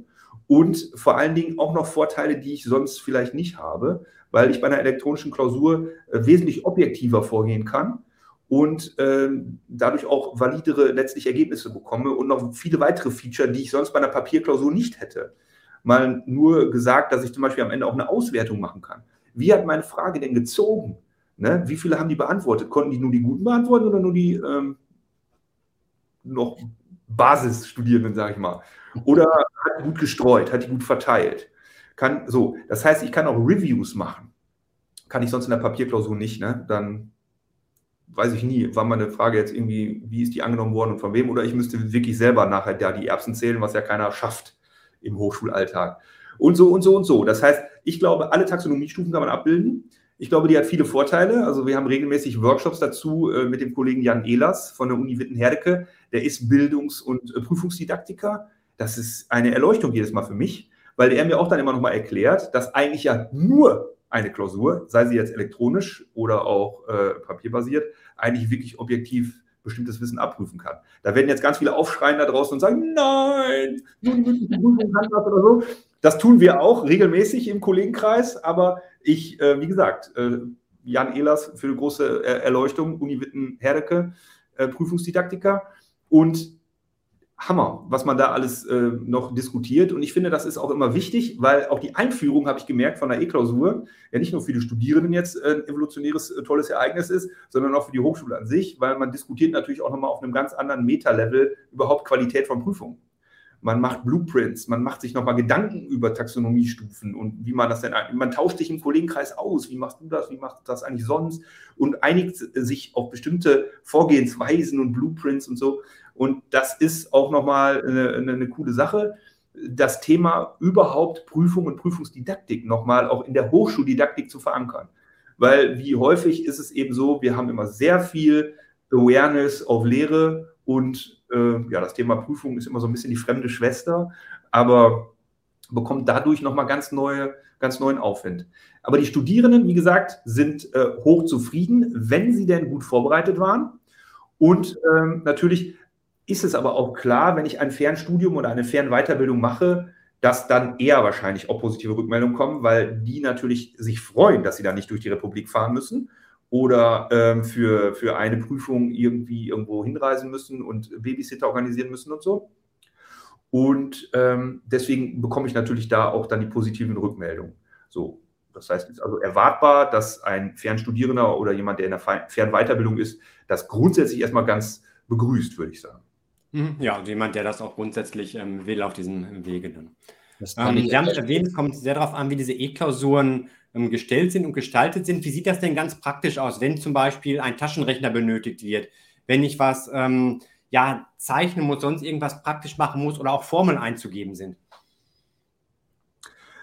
und vor allen Dingen auch noch Vorteile, die ich sonst vielleicht nicht habe, weil ich bei einer elektronischen Klausur äh, wesentlich objektiver vorgehen kann und äh, dadurch auch validere letztlich Ergebnisse bekomme und noch viele weitere Feature, die ich sonst bei einer Papierklausur nicht hätte. Mal nur gesagt, dass ich zum Beispiel am Ende auch eine Auswertung machen kann. Wie hat meine Frage denn gezogen? Ne? Wie viele haben die beantwortet? Konnten die nur die Guten beantworten oder nur die ähm, noch Basisstudierenden, sage ich mal? Oder hat gut gestreut, hat die gut verteilt? Kann, so, das heißt, ich kann auch Reviews machen. Kann ich sonst in der Papierklausur nicht, ne? Dann weiß ich nie, war meine Frage jetzt irgendwie, wie ist die angenommen worden und von wem? Oder ich müsste wirklich selber nachher da die Erbsen zählen, was ja keiner schafft im Hochschulalltag. Und so und so und so. Das heißt, ich glaube, alle Taxonomiestufen kann man abbilden. Ich glaube, die hat viele Vorteile. Also wir haben regelmäßig Workshops dazu äh, mit dem Kollegen Jan Ehlers von der Uni Witten-Herdecke. Der ist Bildungs- und äh, Prüfungsdidaktiker. Das ist eine Erleuchtung jedes Mal für mich, weil er mir auch dann immer noch mal erklärt, dass eigentlich ja nur eine Klausur, sei sie jetzt elektronisch oder auch äh, papierbasiert, eigentlich wirklich objektiv bestimmtes Wissen abprüfen kann. Da werden jetzt ganz viele aufschreien da draußen und sagen, nein, die mündliche Prüfung das oder so. Das tun wir auch regelmäßig im Kollegenkreis, aber ich, äh, wie gesagt, äh, Jan Ehlers für eine große Erleuchtung, Uni Witten-Herdecke, äh, Prüfungsdidaktiker und Hammer, was man da alles äh, noch diskutiert. Und ich finde, das ist auch immer wichtig, weil auch die Einführung, habe ich gemerkt, von der E-Klausur ja nicht nur für die Studierenden jetzt äh, ein evolutionäres, äh, tolles Ereignis ist, sondern auch für die Hochschule an sich, weil man diskutiert natürlich auch nochmal auf einem ganz anderen Meta-Level überhaupt Qualität von Prüfungen. Man macht Blueprints, man macht sich nochmal Gedanken über Taxonomiestufen und wie man das denn, man tauscht sich im Kollegenkreis aus, wie machst du das, wie machst du das eigentlich sonst und einigt sich auf bestimmte Vorgehensweisen und Blueprints und so. Und das ist auch nochmal eine, eine coole Sache. Das Thema überhaupt Prüfung und Prüfungsdidaktik nochmal auch in der Hochschuldidaktik zu verankern. Weil wie häufig ist es eben so, wir haben immer sehr viel Awareness auf Lehre und äh, ja, das Thema Prüfung ist immer so ein bisschen die fremde Schwester, aber bekommt dadurch nochmal ganz neue, ganz neuen Aufwind. Aber die Studierenden, wie gesagt, sind äh, hoch zufrieden, wenn sie denn gut vorbereitet waren. Und ähm, natürlich ist es aber auch klar, wenn ich ein Fernstudium oder eine Fernweiterbildung mache, dass dann eher wahrscheinlich auch positive Rückmeldungen kommen, weil die natürlich sich freuen, dass sie da nicht durch die Republik fahren müssen oder ähm, für, für eine Prüfung irgendwie irgendwo hinreisen müssen und Babysitter organisieren müssen und so. Und ähm, deswegen bekomme ich natürlich da auch dann die positiven Rückmeldungen. So, das heißt, es ist also erwartbar, dass ein Fernstudierender oder jemand, der in der Fernweiterbildung ist, das grundsätzlich erstmal ganz begrüßt, würde ich sagen. Mhm. Ja, und jemand, der das auch grundsätzlich ähm, will auf diesem Wege dann. Ähm, Sie haben erwähnt, es kommt sehr darauf an, wie diese E-Klausuren ähm, gestellt sind und gestaltet sind. Wie sieht das denn ganz praktisch aus, wenn zum Beispiel ein Taschenrechner benötigt wird, wenn ich was ähm, ja, zeichnen muss, sonst irgendwas praktisch machen muss oder auch Formeln einzugeben sind?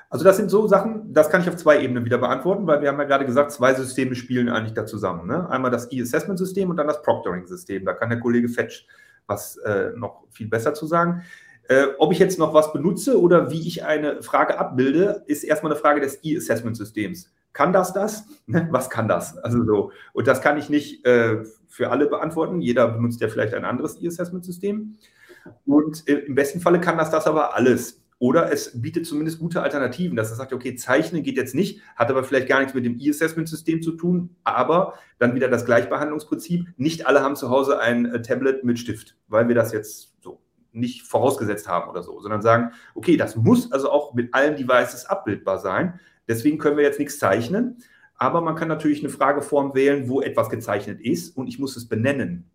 Also das sind so Sachen, das kann ich auf zwei Ebenen wieder beantworten, weil wir haben ja gerade gesagt, zwei Systeme spielen eigentlich da zusammen. Ne? Einmal das E-Assessment-System und dann das Proctoring-System. Da kann der Kollege Fetch was äh, noch viel besser zu sagen. Äh, ob ich jetzt noch was benutze oder wie ich eine Frage abbilde, ist erstmal eine Frage des E-Assessment-Systems. Kann das das? Was kann das? Also so. Und das kann ich nicht äh, für alle beantworten. Jeder benutzt ja vielleicht ein anderes E-Assessment-System. Und äh, im besten Falle kann das das aber alles. Oder es bietet zumindest gute Alternativen, dass er sagt, okay, Zeichnen geht jetzt nicht, hat aber vielleicht gar nichts mit dem E-Assessment-System zu tun, aber dann wieder das Gleichbehandlungsprinzip. Nicht alle haben zu Hause ein äh, Tablet mit Stift, weil wir das jetzt so nicht vorausgesetzt haben oder so, sondern sagen, okay, das muss also auch mit allen Devices abbildbar sein. Deswegen können wir jetzt nichts zeichnen, aber man kann natürlich eine Frageform wählen, wo etwas gezeichnet ist und ich muss es benennen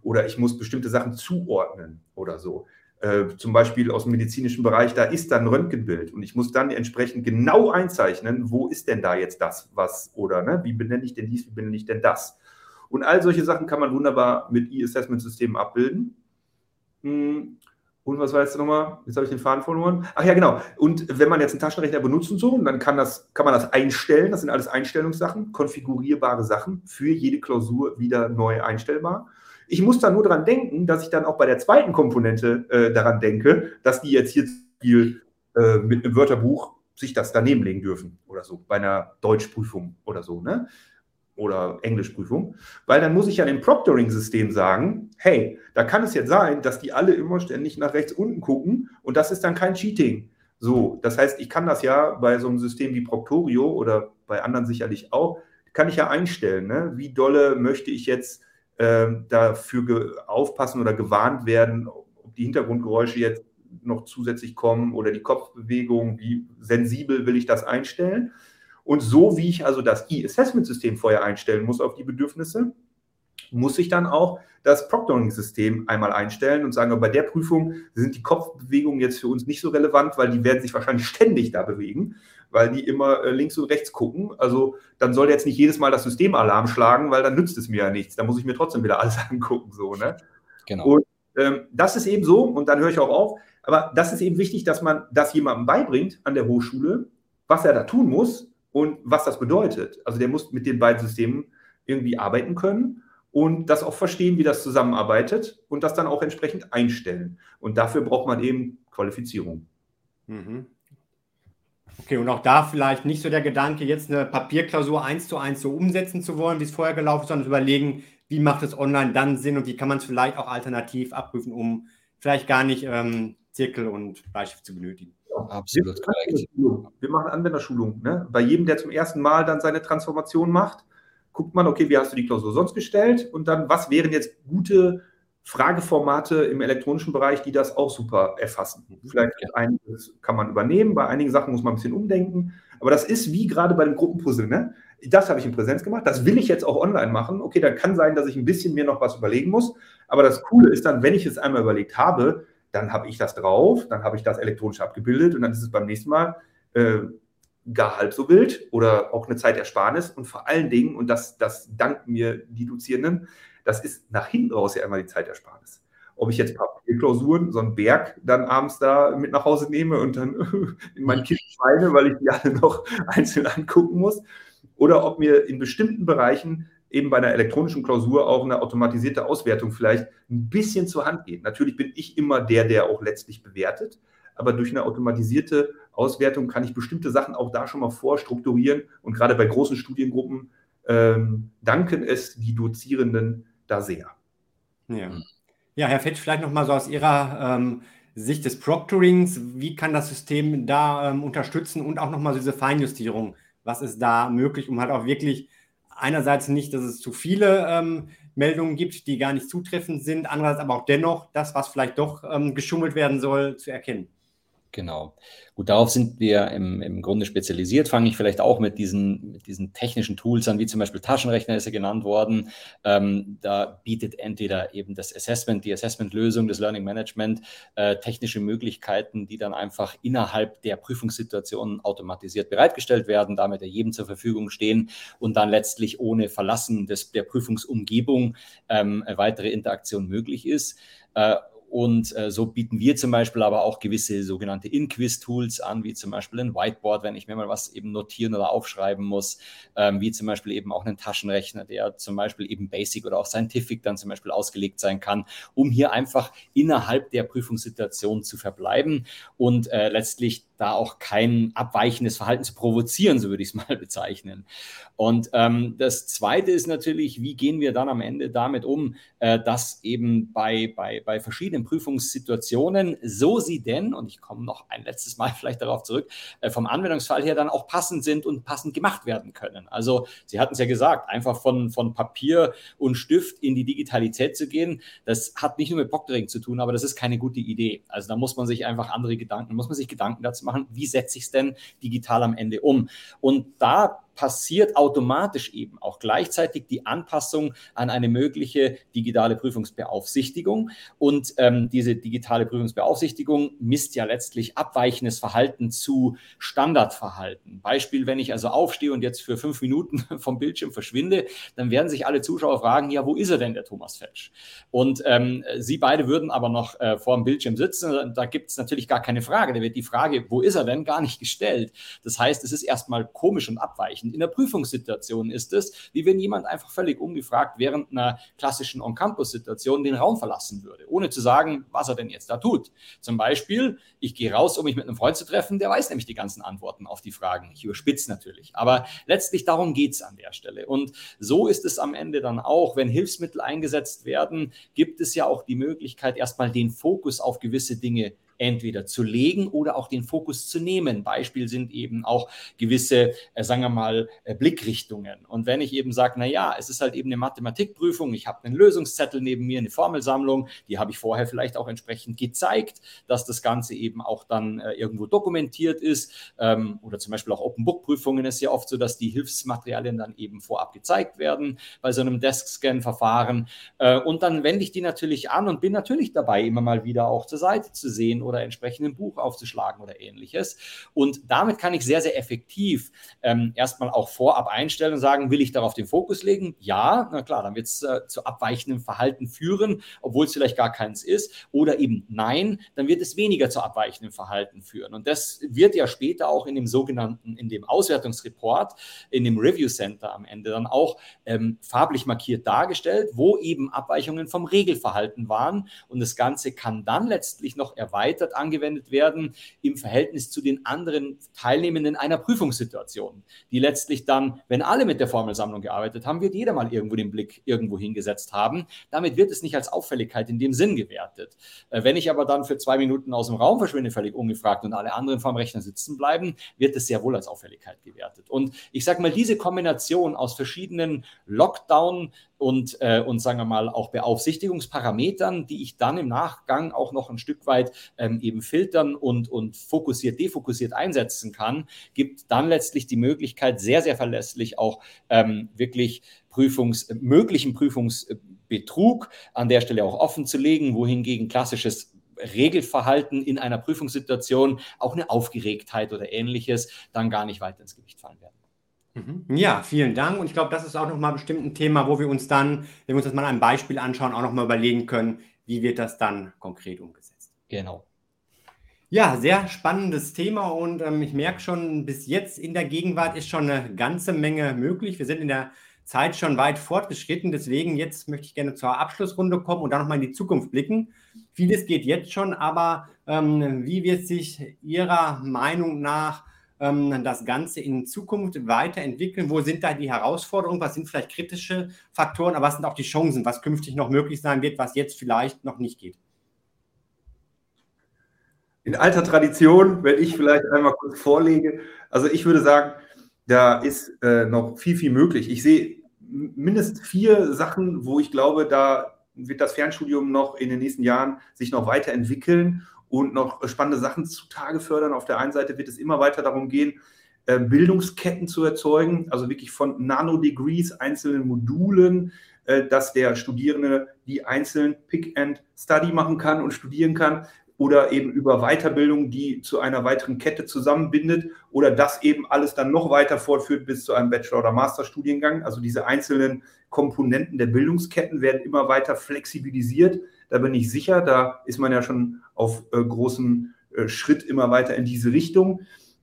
oder ich muss bestimmte Sachen zuordnen oder so. Äh, zum Beispiel aus dem medizinischen Bereich, da ist dann ein Röntgenbild und ich muss dann entsprechend genau einzeichnen, wo ist denn da jetzt das, was oder ne, wie benenne ich denn dies, wie benenne ich denn das. Und all solche Sachen kann man wunderbar mit E-Assessment-Systemen abbilden. Hm, Und was war jetzt nochmal? Jetzt habe ich den Faden verloren. Ach ja, genau. Und wenn man jetzt einen Taschenrechner benutzt und so, dann kann, das, kann man das einstellen. Das sind alles Einstellungssachen, konfigurierbare Sachen, für jede Klausur wieder neu einstellbar. Ich muss da nur daran denken, dass ich dann auch bei der zweiten Komponente äh, daran denke, dass die jetzt hier äh, mit einem Wörterbuch sich das daneben legen dürfen oder so, bei einer Deutschprüfung oder so, ne? Oder Englischprüfung. Weil dann muss ich ja dem Proctoring-System sagen, hey, da kann es jetzt sein, dass die alle immer ständig nach rechts unten gucken und das ist dann kein Cheating. So, das heißt, ich kann das ja bei so einem System wie Proctorio oder bei anderen sicherlich auch, kann ich ja einstellen, ne? wie dolle möchte ich jetzt äh, dafür aufpassen oder gewarnt werden, ob die Hintergrundgeräusche jetzt noch zusätzlich kommen oder die Kopfbewegung, wie sensibel will ich das einstellen. Und so wie ich also das E-Assessment-System vorher einstellen muss auf die Bedürfnisse, muss ich dann auch das Proctoring-System einmal einstellen und sagen, bei der Prüfung sind die Kopfbewegungen jetzt für uns nicht so relevant, weil die werden sich wahrscheinlich ständig da bewegen, weil die immer äh, links und rechts gucken. Also dann soll jetzt nicht jedes Mal das System Alarm schlagen, weil dann nützt es mir ja nichts. Da muss ich mir trotzdem wieder alles *laughs* angucken. So, ne? Genau. Und ähm, das ist eben so, und dann höre ich auch auf, aber das ist eben wichtig, dass man das jemandem beibringt an der Hochschule, was er da tun muss und was das bedeutet. Also der muss mit den beiden Systemen irgendwie arbeiten können und das auch verstehen, wie das zusammenarbeitet und das dann auch entsprechend einstellen. Und dafür braucht man eben Qualifizierung. Mhm. Okay, und auch da vielleicht nicht so der Gedanke, jetzt eine Papierklausur eins zu eins so umsetzen zu wollen, wie es vorher gelaufen ist, sondern überlegen, wie macht es online dann Sinn und wie kann man es vielleicht auch alternativ abprüfen, um vielleicht gar nicht ähm, Zirkel und Bleistift zu benötigen. Absolut korrekt. Wir machen Anwenderschulung. Ne? Bei jedem, der zum ersten Mal dann seine Transformation macht, guckt man, okay, wie hast du die Klausur sonst gestellt? Und dann, was wären jetzt gute Frageformate im elektronischen Bereich, die das auch super erfassen? Mhm. Vielleicht ja. einiges kann man übernehmen, bei einigen Sachen muss man ein bisschen umdenken. Aber das ist wie gerade bei dem Gruppenpuzzle. Ne? Das habe ich in Präsenz gemacht, das will ich jetzt auch online machen. Okay, dann kann sein, dass ich ein bisschen mir noch was überlegen muss. Aber das Coole ist dann, wenn ich es einmal überlegt habe, dann habe ich das drauf, dann habe ich das elektronisch abgebildet und dann ist es beim nächsten Mal äh, gar halb so wild oder auch eine Zeitersparnis und vor allen Dingen, und das, das danken mir die Dozierenden, das ist nach hinten raus ja immer die Zeitersparnis. Ob ich jetzt Papierklausuren, so einen Berg dann abends da mit nach Hause nehme und dann *laughs* in mein Kind schweine, weil ich die alle noch *laughs* einzeln angucken muss, oder ob mir in bestimmten Bereichen eben bei einer elektronischen Klausur auch eine automatisierte Auswertung vielleicht ein bisschen zur Hand geht. Natürlich bin ich immer der, der auch letztlich bewertet, aber durch eine automatisierte Auswertung kann ich bestimmte Sachen auch da schon mal vorstrukturieren und gerade bei großen Studiengruppen ähm, danken es die Dozierenden da sehr. Ja, ja Herr Fetsch, vielleicht nochmal so aus Ihrer ähm, Sicht des Proctorings, wie kann das System da ähm, unterstützen und auch nochmal so diese Feinjustierung, was ist da möglich, um halt auch wirklich einerseits nicht, dass es zu viele ähm, Meldungen gibt, die gar nicht zutreffend sind, andererseits aber auch dennoch das, was vielleicht doch ähm, geschummelt werden soll, zu erkennen. Genau. Gut, darauf sind wir im, im Grunde spezialisiert. Fange ich vielleicht auch mit diesen, mit diesen technischen Tools an, wie zum Beispiel Taschenrechner ist ja genannt worden. Ähm, da bietet entweder eben das Assessment, die Assessment-Lösung, das Learning Management, äh, technische Möglichkeiten, die dann einfach innerhalb der Prüfungssituation automatisiert bereitgestellt werden, damit jedem zur Verfügung stehen und dann letztlich ohne Verlassen des, der Prüfungsumgebung ähm, weitere Interaktion möglich ist. Äh, und äh, so bieten wir zum Beispiel aber auch gewisse sogenannte In-Quiz-Tools an, wie zum Beispiel ein Whiteboard, wenn ich mir mal was eben notieren oder aufschreiben muss, ähm, wie zum Beispiel eben auch einen Taschenrechner, der zum Beispiel eben Basic oder auch Scientific dann zum Beispiel ausgelegt sein kann, um hier einfach innerhalb der Prüfungssituation zu verbleiben. Und äh, letztlich da auch kein abweichendes Verhalten zu provozieren, so würde ich es *laughs* mal bezeichnen. Und ähm, das Zweite ist natürlich, wie gehen wir dann am Ende damit um, äh, dass eben bei, bei, bei verschiedenen Prüfungssituationen, so sie denn, und ich komme noch ein letztes Mal *laughs* vielleicht darauf zurück, äh, vom Anwendungsfall her dann auch passend sind und passend gemacht werden können. Also Sie hatten es ja gesagt, einfach von, von Papier und Stift in die Digitalität zu gehen, das hat nicht nur mit Proctoring zu tun, aber das ist keine gute Idee. Also da muss man sich einfach andere Gedanken, muss man sich Gedanken dazu machen, wie setze ich es denn digital am Ende um? Und da passiert automatisch eben auch gleichzeitig die Anpassung an eine mögliche digitale Prüfungsbeaufsichtigung. Und ähm, diese digitale Prüfungsbeaufsichtigung misst ja letztlich abweichendes Verhalten zu Standardverhalten. Beispiel, wenn ich also aufstehe und jetzt für fünf Minuten *laughs* vom Bildschirm verschwinde, dann werden sich alle Zuschauer fragen, ja, wo ist er denn, der Thomas Fetsch? Und ähm, Sie beide würden aber noch äh, vor dem Bildschirm sitzen. Da gibt es natürlich gar keine Frage. Da wird die Frage, wo ist er denn, gar nicht gestellt. Das heißt, es ist erstmal komisch und abweichend. In der Prüfungssituation ist es, wie wenn jemand einfach völlig ungefragt während einer klassischen On-Campus-Situation den Raum verlassen würde, ohne zu sagen, was er denn jetzt da tut. Zum Beispiel, ich gehe raus, um mich mit einem Freund zu treffen, der weiß nämlich die ganzen Antworten auf die Fragen. Ich überspitze natürlich. Aber letztlich darum geht es an der Stelle. Und so ist es am Ende dann auch, wenn Hilfsmittel eingesetzt werden, gibt es ja auch die Möglichkeit, erstmal den Fokus auf gewisse Dinge entweder zu legen oder auch den Fokus zu nehmen. Beispiel sind eben auch gewisse, äh, sagen wir mal, äh, Blickrichtungen. Und wenn ich eben sage, na ja, es ist halt eben eine Mathematikprüfung, ich habe einen Lösungszettel neben mir, eine Formelsammlung, die habe ich vorher vielleicht auch entsprechend gezeigt, dass das Ganze eben auch dann äh, irgendwo dokumentiert ist. Ähm, oder zum Beispiel auch Open Book Prüfungen ist ja oft so, dass die Hilfsmaterialien dann eben vorab gezeigt werden bei so einem Desk-Scan-Verfahren. Äh, und dann wende ich die natürlich an und bin natürlich dabei, immer mal wieder auch zur Seite zu sehen oder entsprechend ein Buch aufzuschlagen oder ähnliches. Und damit kann ich sehr, sehr effektiv ähm, erstmal auch vorab einstellen und sagen, will ich darauf den Fokus legen? Ja, na klar, dann wird es äh, zu abweichendem Verhalten führen, obwohl es vielleicht gar keins ist. Oder eben nein, dann wird es weniger zu abweichendem Verhalten führen. Und das wird ja später auch in dem sogenannten, in dem Auswertungsreport, in dem Review Center am Ende dann auch ähm, farblich markiert dargestellt, wo eben Abweichungen vom Regelverhalten waren. Und das Ganze kann dann letztlich noch erweitert erweitert angewendet werden im Verhältnis zu den anderen Teilnehmenden einer Prüfungssituation, die letztlich dann, wenn alle mit der Formelsammlung gearbeitet haben, wird jeder mal irgendwo den Blick irgendwo hingesetzt haben. Damit wird es nicht als Auffälligkeit in dem Sinn gewertet. Äh, wenn ich aber dann für zwei Minuten aus dem Raum verschwinde, völlig ungefragt und alle anderen vorm Rechner sitzen bleiben, wird es sehr wohl als Auffälligkeit gewertet. Und ich sage mal, diese Kombination aus verschiedenen Lockdown- und, äh, und sagen wir mal auch Beaufsichtigungsparametern, die ich dann im Nachgang auch noch ein Stück weit ähm, eben filtern und, und fokussiert, defokussiert einsetzen kann, gibt dann letztlich die Möglichkeit, sehr, sehr verlässlich auch ähm, wirklich Prüfungs, möglichen Prüfungsbetrug an der Stelle auch offen zu legen, wohingegen klassisches Regelverhalten in einer Prüfungssituation, auch eine Aufgeregtheit oder ähnliches, dann gar nicht weiter ins Gewicht fallen werden. Mhm. Ja, vielen Dank. Und ich glaube, das ist auch nochmal bestimmt ein Thema, wo wir uns dann, wenn wir uns das mal ein Beispiel anschauen, auch nochmal überlegen können, wie wird das dann konkret umgesetzt. Genau. Ja, sehr spannendes Thema und ähm, ich merke schon, bis jetzt in der Gegenwart ist schon eine ganze Menge möglich. Wir sind in der Zeit schon weit fortgeschritten, deswegen jetzt möchte ich gerne zur Abschlussrunde kommen und dann nochmal in die Zukunft blicken. Vieles geht jetzt schon, aber ähm, wie wird sich Ihrer Meinung nach ähm, das Ganze in Zukunft weiterentwickeln? Wo sind da die Herausforderungen? Was sind vielleicht kritische Faktoren? Aber was sind auch die Chancen, was künftig noch möglich sein wird, was jetzt vielleicht noch nicht geht? In alter Tradition, wenn ich vielleicht einmal kurz vorlege, also ich würde sagen, da ist äh, noch viel, viel möglich. Ich sehe mindestens vier Sachen, wo ich glaube, da wird das Fernstudium noch in den nächsten Jahren sich noch weiterentwickeln und noch spannende Sachen zutage fördern. Auf der einen Seite wird es immer weiter darum gehen, äh, Bildungsketten zu erzeugen, also wirklich von Nanodegrees, einzelnen Modulen, äh, dass der Studierende die einzelnen Pick and Study machen kann und studieren kann oder eben über Weiterbildung, die zu einer weiteren Kette zusammenbindet oder das eben alles dann noch weiter fortführt bis zu einem Bachelor- oder Masterstudiengang. Also diese einzelnen Komponenten der Bildungsketten werden immer weiter flexibilisiert. Da bin ich sicher, da ist man ja schon auf äh, großem äh, Schritt immer weiter in diese Richtung.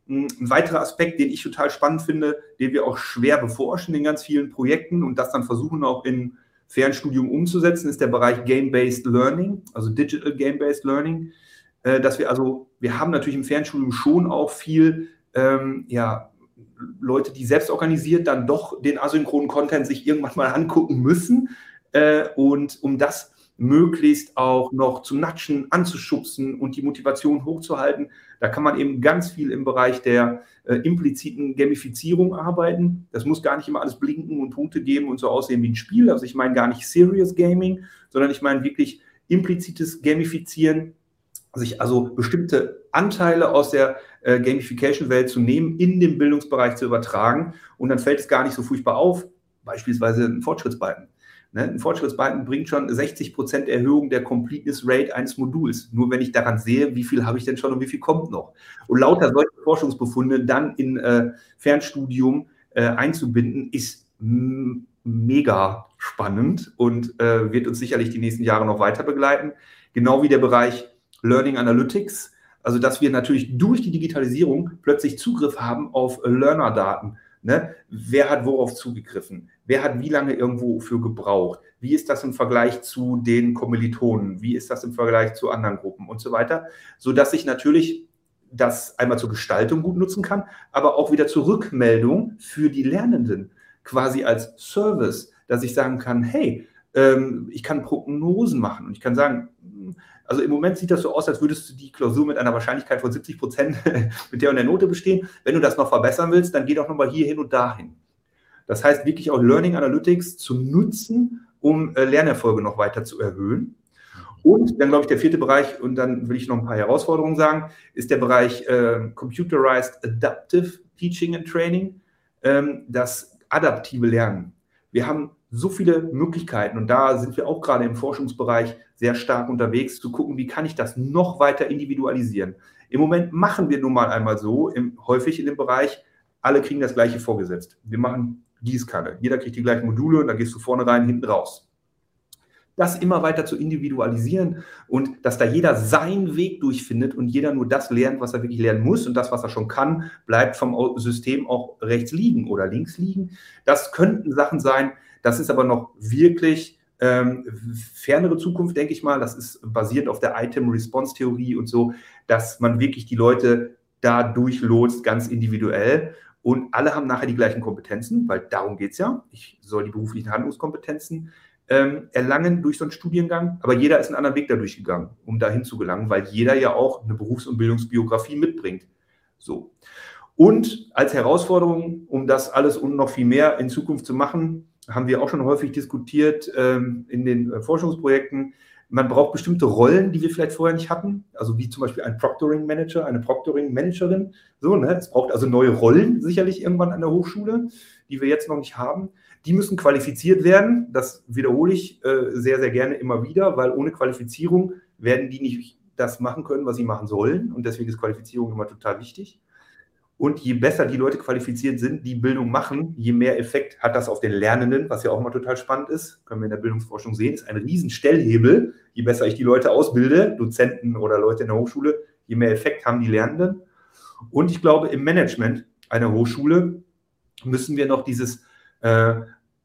Hm, ein weiterer Aspekt, den ich total spannend finde, den wir auch schwer beforschen in ganz vielen Projekten und das dann versuchen auch in Fernstudium umzusetzen, ist der Bereich Game-Based Learning, also Digital Game-Based Learning. Äh, dass wir also, wir haben natürlich im Fernstudium schon auch viel, ähm, ja, Leute, die selbst organisiert dann doch den asynchronen Content sich irgendwann mal angucken müssen. Äh, und um das möglichst auch noch zu natschen, anzuschubsen und die Motivation hochzuhalten. Da kann man eben ganz viel im Bereich der äh, impliziten Gamifizierung arbeiten. Das muss gar nicht immer alles blinken und Punkte geben und so aussehen wie ein Spiel. Also ich meine gar nicht Serious Gaming, sondern ich meine wirklich implizites Gamifizieren sich also bestimmte Anteile aus der äh, Gamification-Welt zu nehmen, in den Bildungsbereich zu übertragen und dann fällt es gar nicht so furchtbar auf, beispielsweise ein Fortschrittsbalken. Ne? Ein Fortschrittsbalken bringt schon 60 Prozent Erhöhung der Completeness Rate eines Moduls. Nur wenn ich daran sehe, wie viel habe ich denn schon und wie viel kommt noch. Und lauter solche Forschungsbefunde dann in äh, Fernstudium äh, einzubinden, ist mega spannend und äh, wird uns sicherlich die nächsten Jahre noch weiter begleiten. Genau wie der Bereich Learning Analytics. Also, dass wir natürlich durch die Digitalisierung plötzlich Zugriff haben auf Learner-Daten. Ne? Wer hat worauf zugegriffen? Wer hat wie lange irgendwo für gebraucht? Wie ist das im Vergleich zu den Kommilitonen? Wie ist das im Vergleich zu anderen Gruppen und so weiter? Sodass ich natürlich das einmal zur Gestaltung gut nutzen kann, aber auch wieder zur Rückmeldung für die Lernenden quasi als Service, dass ich sagen kann, hey, ähm, ich kann Prognosen machen und ich kann sagen, also im Moment sieht das so aus, als würdest du die Klausur mit einer Wahrscheinlichkeit von 70 Prozent *laughs* mit der und der Note bestehen. Wenn du das noch verbessern willst, dann geh doch nochmal hier hin und dahin. Das heißt, wirklich auch Learning Analytics zu nutzen, um äh, Lernerfolge noch weiter zu erhöhen. Und dann glaube ich, der vierte Bereich, und dann will ich noch ein paar Herausforderungen sagen, ist der Bereich äh, Computerized Adaptive Teaching and Training, ähm, das adaptive Lernen. Wir haben so viele Möglichkeiten und da sind wir auch gerade im Forschungsbereich sehr stark unterwegs, zu gucken, wie kann ich das noch weiter individualisieren. Im Moment machen wir nun mal einmal so, im, häufig in dem Bereich, alle kriegen das gleiche vorgesetzt. Wir machen Gießkanne. Jeder kriegt die gleichen Module und dann gehst du vorne rein, hinten raus das immer weiter zu individualisieren und dass da jeder seinen Weg durchfindet und jeder nur das lernt, was er wirklich lernen muss und das, was er schon kann, bleibt vom System auch rechts liegen oder links liegen. Das könnten Sachen sein, das ist aber noch wirklich ähm, fernere Zukunft, denke ich mal. Das ist basiert auf der Item-Response-Theorie und so, dass man wirklich die Leute da durchlotst, ganz individuell. Und alle haben nachher die gleichen Kompetenzen, weil darum geht es ja. Ich soll die beruflichen Handlungskompetenzen ähm, erlangen durch so einen Studiengang, aber jeder ist einen anderen Weg dadurch gegangen, um dahin zu gelangen, weil jeder ja auch eine Berufs- und Bildungsbiografie mitbringt. So. Und als Herausforderung, um das alles und noch viel mehr in Zukunft zu machen, haben wir auch schon häufig diskutiert ähm, in den äh, Forschungsprojekten. Man braucht bestimmte Rollen, die wir vielleicht vorher nicht hatten, also wie zum Beispiel ein Proctoring Manager, eine Proctoring Managerin. So, ne? Es braucht also neue Rollen sicherlich irgendwann an der Hochschule, die wir jetzt noch nicht haben. Die müssen qualifiziert werden. Das wiederhole ich äh, sehr, sehr gerne immer wieder, weil ohne Qualifizierung werden die nicht das machen können, was sie machen sollen. Und deswegen ist Qualifizierung immer total wichtig. Und je besser die Leute qualifiziert sind, die Bildung machen, je mehr Effekt hat das auf den Lernenden, was ja auch immer total spannend ist, können wir in der Bildungsforschung sehen, ist ein Riesenstellhebel. Je besser ich die Leute ausbilde, Dozenten oder Leute in der Hochschule, je mehr Effekt haben die Lernenden. Und ich glaube, im Management einer Hochschule müssen wir noch dieses äh,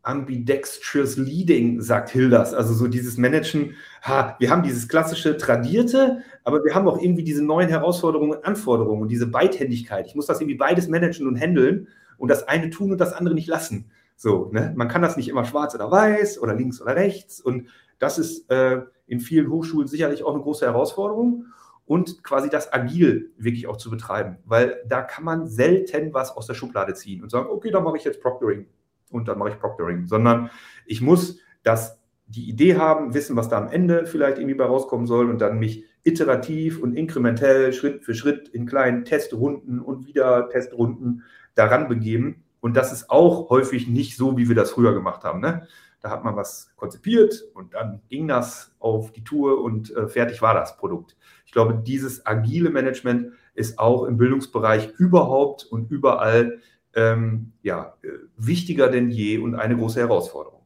ambidextrous Leading, sagt Hilders. Also so dieses Managen, ha, wir haben dieses klassische Tradierte, aber wir haben auch irgendwie diese neuen Herausforderungen und Anforderungen und diese Beidhändigkeit. Ich muss das irgendwie beides managen und handeln und das eine tun und das andere nicht lassen. So, ne? Man kann das nicht immer schwarz oder weiß oder links oder rechts und das ist äh, in vielen Hochschulen sicherlich auch eine große Herausforderung und quasi das agil wirklich auch zu betreiben, weil da kann man selten was aus der Schublade ziehen und sagen, okay, dann mache ich jetzt Proctoring und dann mache ich Proctoring, sondern ich muss das, die Idee haben, wissen, was da am Ende vielleicht irgendwie bei rauskommen soll und dann mich iterativ und inkrementell Schritt für Schritt in kleinen Testrunden und wieder Testrunden daran begeben. Und das ist auch häufig nicht so, wie wir das früher gemacht haben. Ne? Da hat man was konzipiert und dann ging das auf die Tour und äh, fertig war das Produkt. Ich glaube, dieses agile Management ist auch im Bildungsbereich überhaupt und überall ähm, ja, äh, wichtiger denn je und eine große Herausforderung.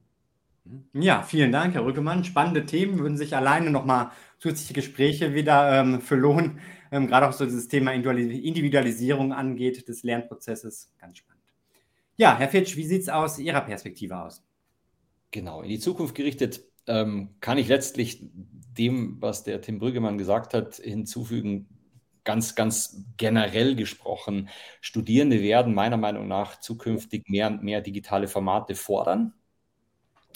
Ja, vielen Dank, Herr Rückemann. Spannende Themen würden sich alleine nochmal zusätzliche Gespräche wieder ähm, für lohnen, ähm, gerade auch so dieses Thema Individualisierung angeht des Lernprozesses. Ganz spannend. Ja, Herr Fitsch, wie sieht es aus Ihrer Perspektive aus? Genau, in die Zukunft gerichtet ähm, kann ich letztlich dem, was der Tim Brüggemann gesagt hat, hinzufügen, ganz, ganz generell gesprochen, Studierende werden meiner Meinung nach zukünftig mehr und mehr digitale Formate fordern.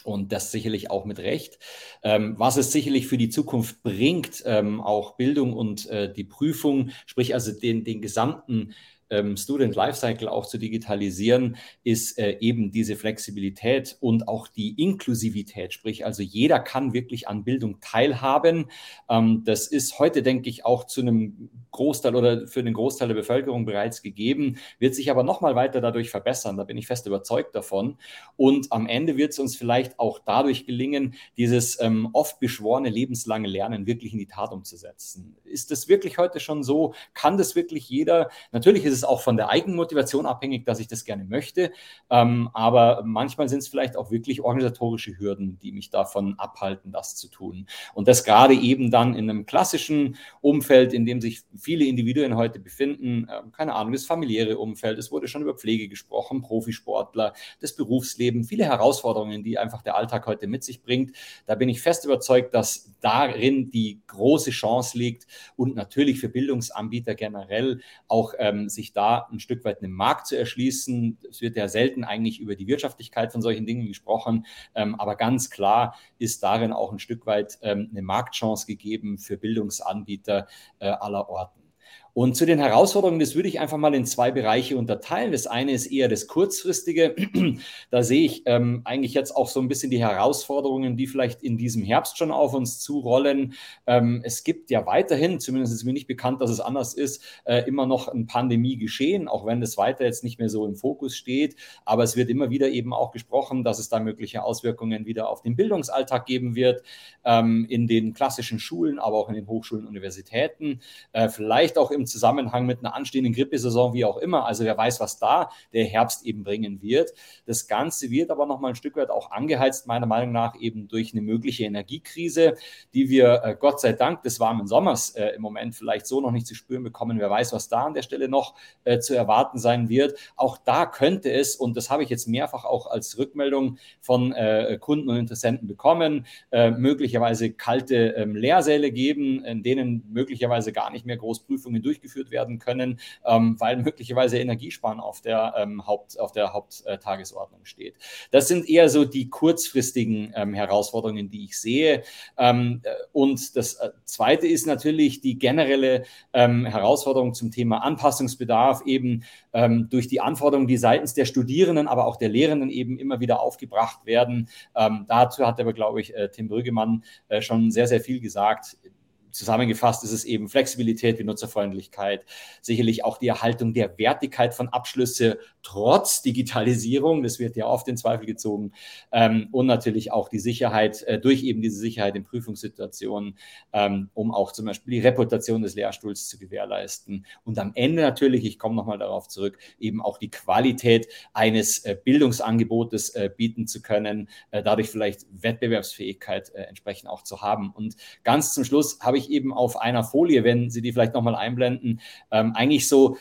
Und das sicherlich auch mit Recht. Ähm, was es sicherlich für die Zukunft bringt, ähm, auch Bildung und äh, die Prüfung, sprich also den, den gesamten ähm, Student Lifecycle auch zu digitalisieren, ist äh, eben diese Flexibilität und auch die Inklusivität, sprich also jeder kann wirklich an Bildung teilhaben. Ähm, das ist heute, denke ich, auch zu einem Großteil oder für den Großteil der Bevölkerung bereits gegeben, wird sich aber nochmal weiter dadurch verbessern. Da bin ich fest überzeugt davon. Und am Ende wird es uns vielleicht auch dadurch gelingen, dieses ähm, oft beschworene lebenslange Lernen wirklich in die Tat umzusetzen. Ist das wirklich heute schon so? Kann das wirklich jeder? Natürlich ist es auch von der Eigenmotivation abhängig, dass ich das gerne möchte. Ähm, aber manchmal sind es vielleicht auch wirklich organisatorische Hürden, die mich davon abhalten, das zu tun. Und das gerade eben dann in einem klassischen Umfeld, in dem sich viele Individuen heute befinden, äh, keine Ahnung, das familiäre Umfeld, es wurde schon über Pflege gesprochen, Profisportler, das Berufsleben, viele Herausforderungen, die einfach der Alltag heute mit sich bringt. Da bin ich fest überzeugt, dass darin die große Chance liegt und natürlich für Bildungsanbieter generell auch ähm, sich da ein Stück weit einen Markt zu erschließen. Es wird ja selten eigentlich über die Wirtschaftlichkeit von solchen Dingen gesprochen, ähm, aber ganz klar ist darin auch ein Stück weit ähm, eine Marktchance gegeben für Bildungsanbieter äh, aller Orten. Und zu den Herausforderungen, das würde ich einfach mal in zwei Bereiche unterteilen. Das eine ist eher das kurzfristige. *clears throat* Da sehe ich ähm, eigentlich jetzt auch so ein bisschen die Herausforderungen, die vielleicht in diesem Herbst schon auf uns zurollen. Ähm, es gibt ja weiterhin, zumindest ist mir nicht bekannt, dass es anders ist, äh, immer noch ein Pandemie geschehen, auch wenn das weiter jetzt nicht mehr so im Fokus steht. Aber es wird immer wieder eben auch gesprochen, dass es da mögliche Auswirkungen wieder auf den Bildungsalltag geben wird, ähm, in den klassischen Schulen, aber auch in den Hochschulen, Universitäten, äh, vielleicht auch im im Zusammenhang mit einer anstehenden Grippesaison, wie auch immer. Also wer weiß, was da der Herbst eben bringen wird. Das Ganze wird aber nochmal ein Stück weit auch angeheizt, meiner Meinung nach, eben durch eine mögliche Energiekrise, die wir äh, Gott sei Dank des warmen Sommers äh, im Moment vielleicht so noch nicht zu spüren bekommen. Wer weiß, was da an der Stelle noch äh, zu erwarten sein wird. Auch da könnte es, und das habe ich jetzt mehrfach auch als Rückmeldung von äh, Kunden und Interessenten bekommen, äh, möglicherweise kalte ähm, Lehrsäle geben, in denen möglicherweise gar nicht mehr Großprüfungen durchgeführt werden können, ähm, weil möglicherweise Energiesparen auf der, ähm, Haupt, auf der Haupttagesordnung steht. Das sind eher so die kurzfristigen ähm, Herausforderungen, die ich sehe. Äh, und das äh, Zweite ist natürlich die generelle Herausforderung zum Thema Anpassungsbedarf, eben durch die Anforderungen, die seitens der Studierenden, aber auch der Lehrenden eben immer wieder aufgebracht werden. dazu hat aber, glaube ich, äh, Tim Brüggemann schon sehr, sehr viel gesagt zusammengefasst ist es eben Flexibilität, Benutzerfreundlichkeit, sicherlich auch die Erhaltung der Wertigkeit von Abschlüsse trotz Digitalisierung, das wird ja oft in Zweifel gezogen, ähm, und natürlich auch die Sicherheit, äh, durch eben diese Sicherheit in Prüfungssituationen, ähm, um auch zum Beispiel die Reputation des Lehrstuhls zu gewährleisten. Und am Ende natürlich, ich komme nochmal darauf zurück, eben auch die Qualität eines äh, Bildungsangebotes äh, bieten zu können, äh, dadurch vielleicht Wettbewerbsfähigkeit äh, entsprechend auch zu haben. Und ganz zum Schluss habe ich eben auf einer Folie, wenn Sie die vielleicht nochmal einblenden, ähm, eigentlich so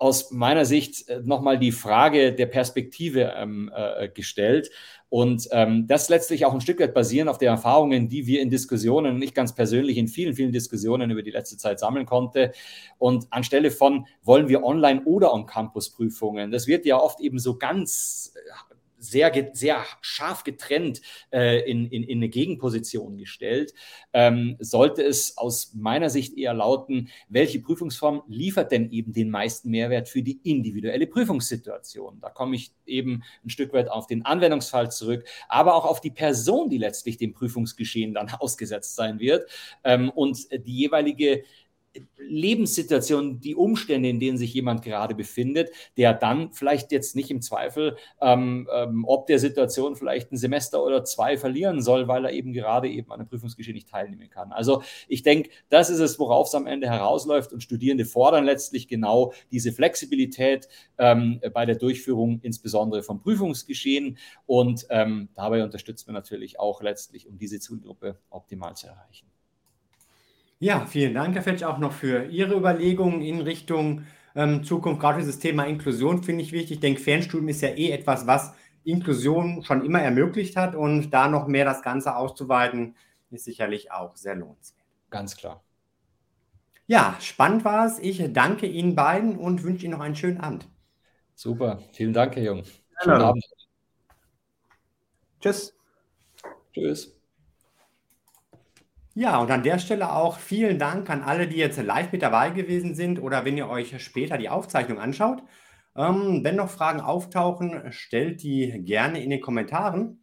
aus meiner Sicht äh, nochmal die Frage der Perspektive ähm, äh, gestellt. Und ähm, das letztlich auch ein Stück weit basieren auf den Erfahrungen, die wir in Diskussionen, nicht ganz persönlich, in vielen, vielen Diskussionen über die letzte Zeit sammeln konnte. Und anstelle von, wollen wir Online- oder On-Campus-Prüfungen, das wird ja oft eben so ganz äh, sehr, sehr scharf getrennt äh, in, in, in eine Gegenposition gestellt, ähm, sollte es aus meiner Sicht eher lauten, welche Prüfungsform liefert denn eben den meisten Mehrwert für die individuelle Prüfungssituation? Da komme ich eben ein Stück weit auf den Anwendungsfall zurück, aber auch auf die Person, die letztlich dem Prüfungsgeschehen dann *laughs* ausgesetzt sein wird ähm, und die jeweilige Lebenssituation, die Umstände, in denen sich jemand gerade befindet, der dann vielleicht jetzt nicht im Zweifel, ähm, ähm, ob der Situation vielleicht ein Semester oder zwei verlieren soll, weil er eben gerade eben an der Prüfungsgeschehen nicht teilnehmen kann. Also ich denke, das ist es, worauf es am Ende herausläuft und Studierende fordern letztlich genau diese Flexibilität ähm, bei der Durchführung, insbesondere vom Prüfungsgeschehen und ähm, dabei unterstützt man natürlich auch letztlich, um diese Zielgruppe optimal zu erreichen. Ja, vielen Dank, Herr Fetsch, auch noch für Ihre Überlegungen in Richtung ähm, Zukunft. Gerade dieses Thema Inklusion finde ich wichtig. Ich denke, Fernstudium ist ja eh etwas, was Inklusion schon immer ermöglicht hat und da noch mehr das Ganze auszuweiten, ist sicherlich auch sehr lohnenswert. Ganz klar. Ja, spannend war es. Ich danke Ihnen beiden und wünsche Ihnen noch einen schönen Abend. Super, vielen Dank, Herr Jung. Schönen Abend. Tschüss. Tschüss. Ja, und an der Stelle auch vielen Dank an alle, die jetzt live mit dabei gewesen sind oder wenn ihr euch später die Aufzeichnung anschaut. Ähm, wenn noch Fragen auftauchen, stellt die gerne in den Kommentaren.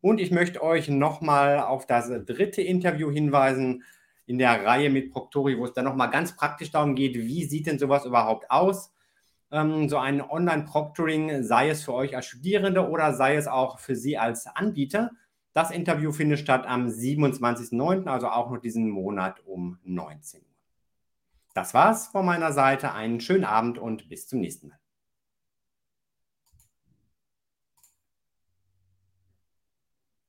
Und ich möchte euch nochmal auf das dritte Interview hinweisen in der Reihe mit Proctori, wo es dann nochmal ganz praktisch darum geht, wie sieht denn sowas überhaupt aus? Ähm, so ein Online-Proctoring, sei es für euch als Studierende oder sei es auch für Sie als Anbieter. Das Interview findet statt am 27.09., also auch noch diesen Monat um 19 Uhr. Das war's von meiner Seite. Einen schönen Abend und bis zum nächsten Mal.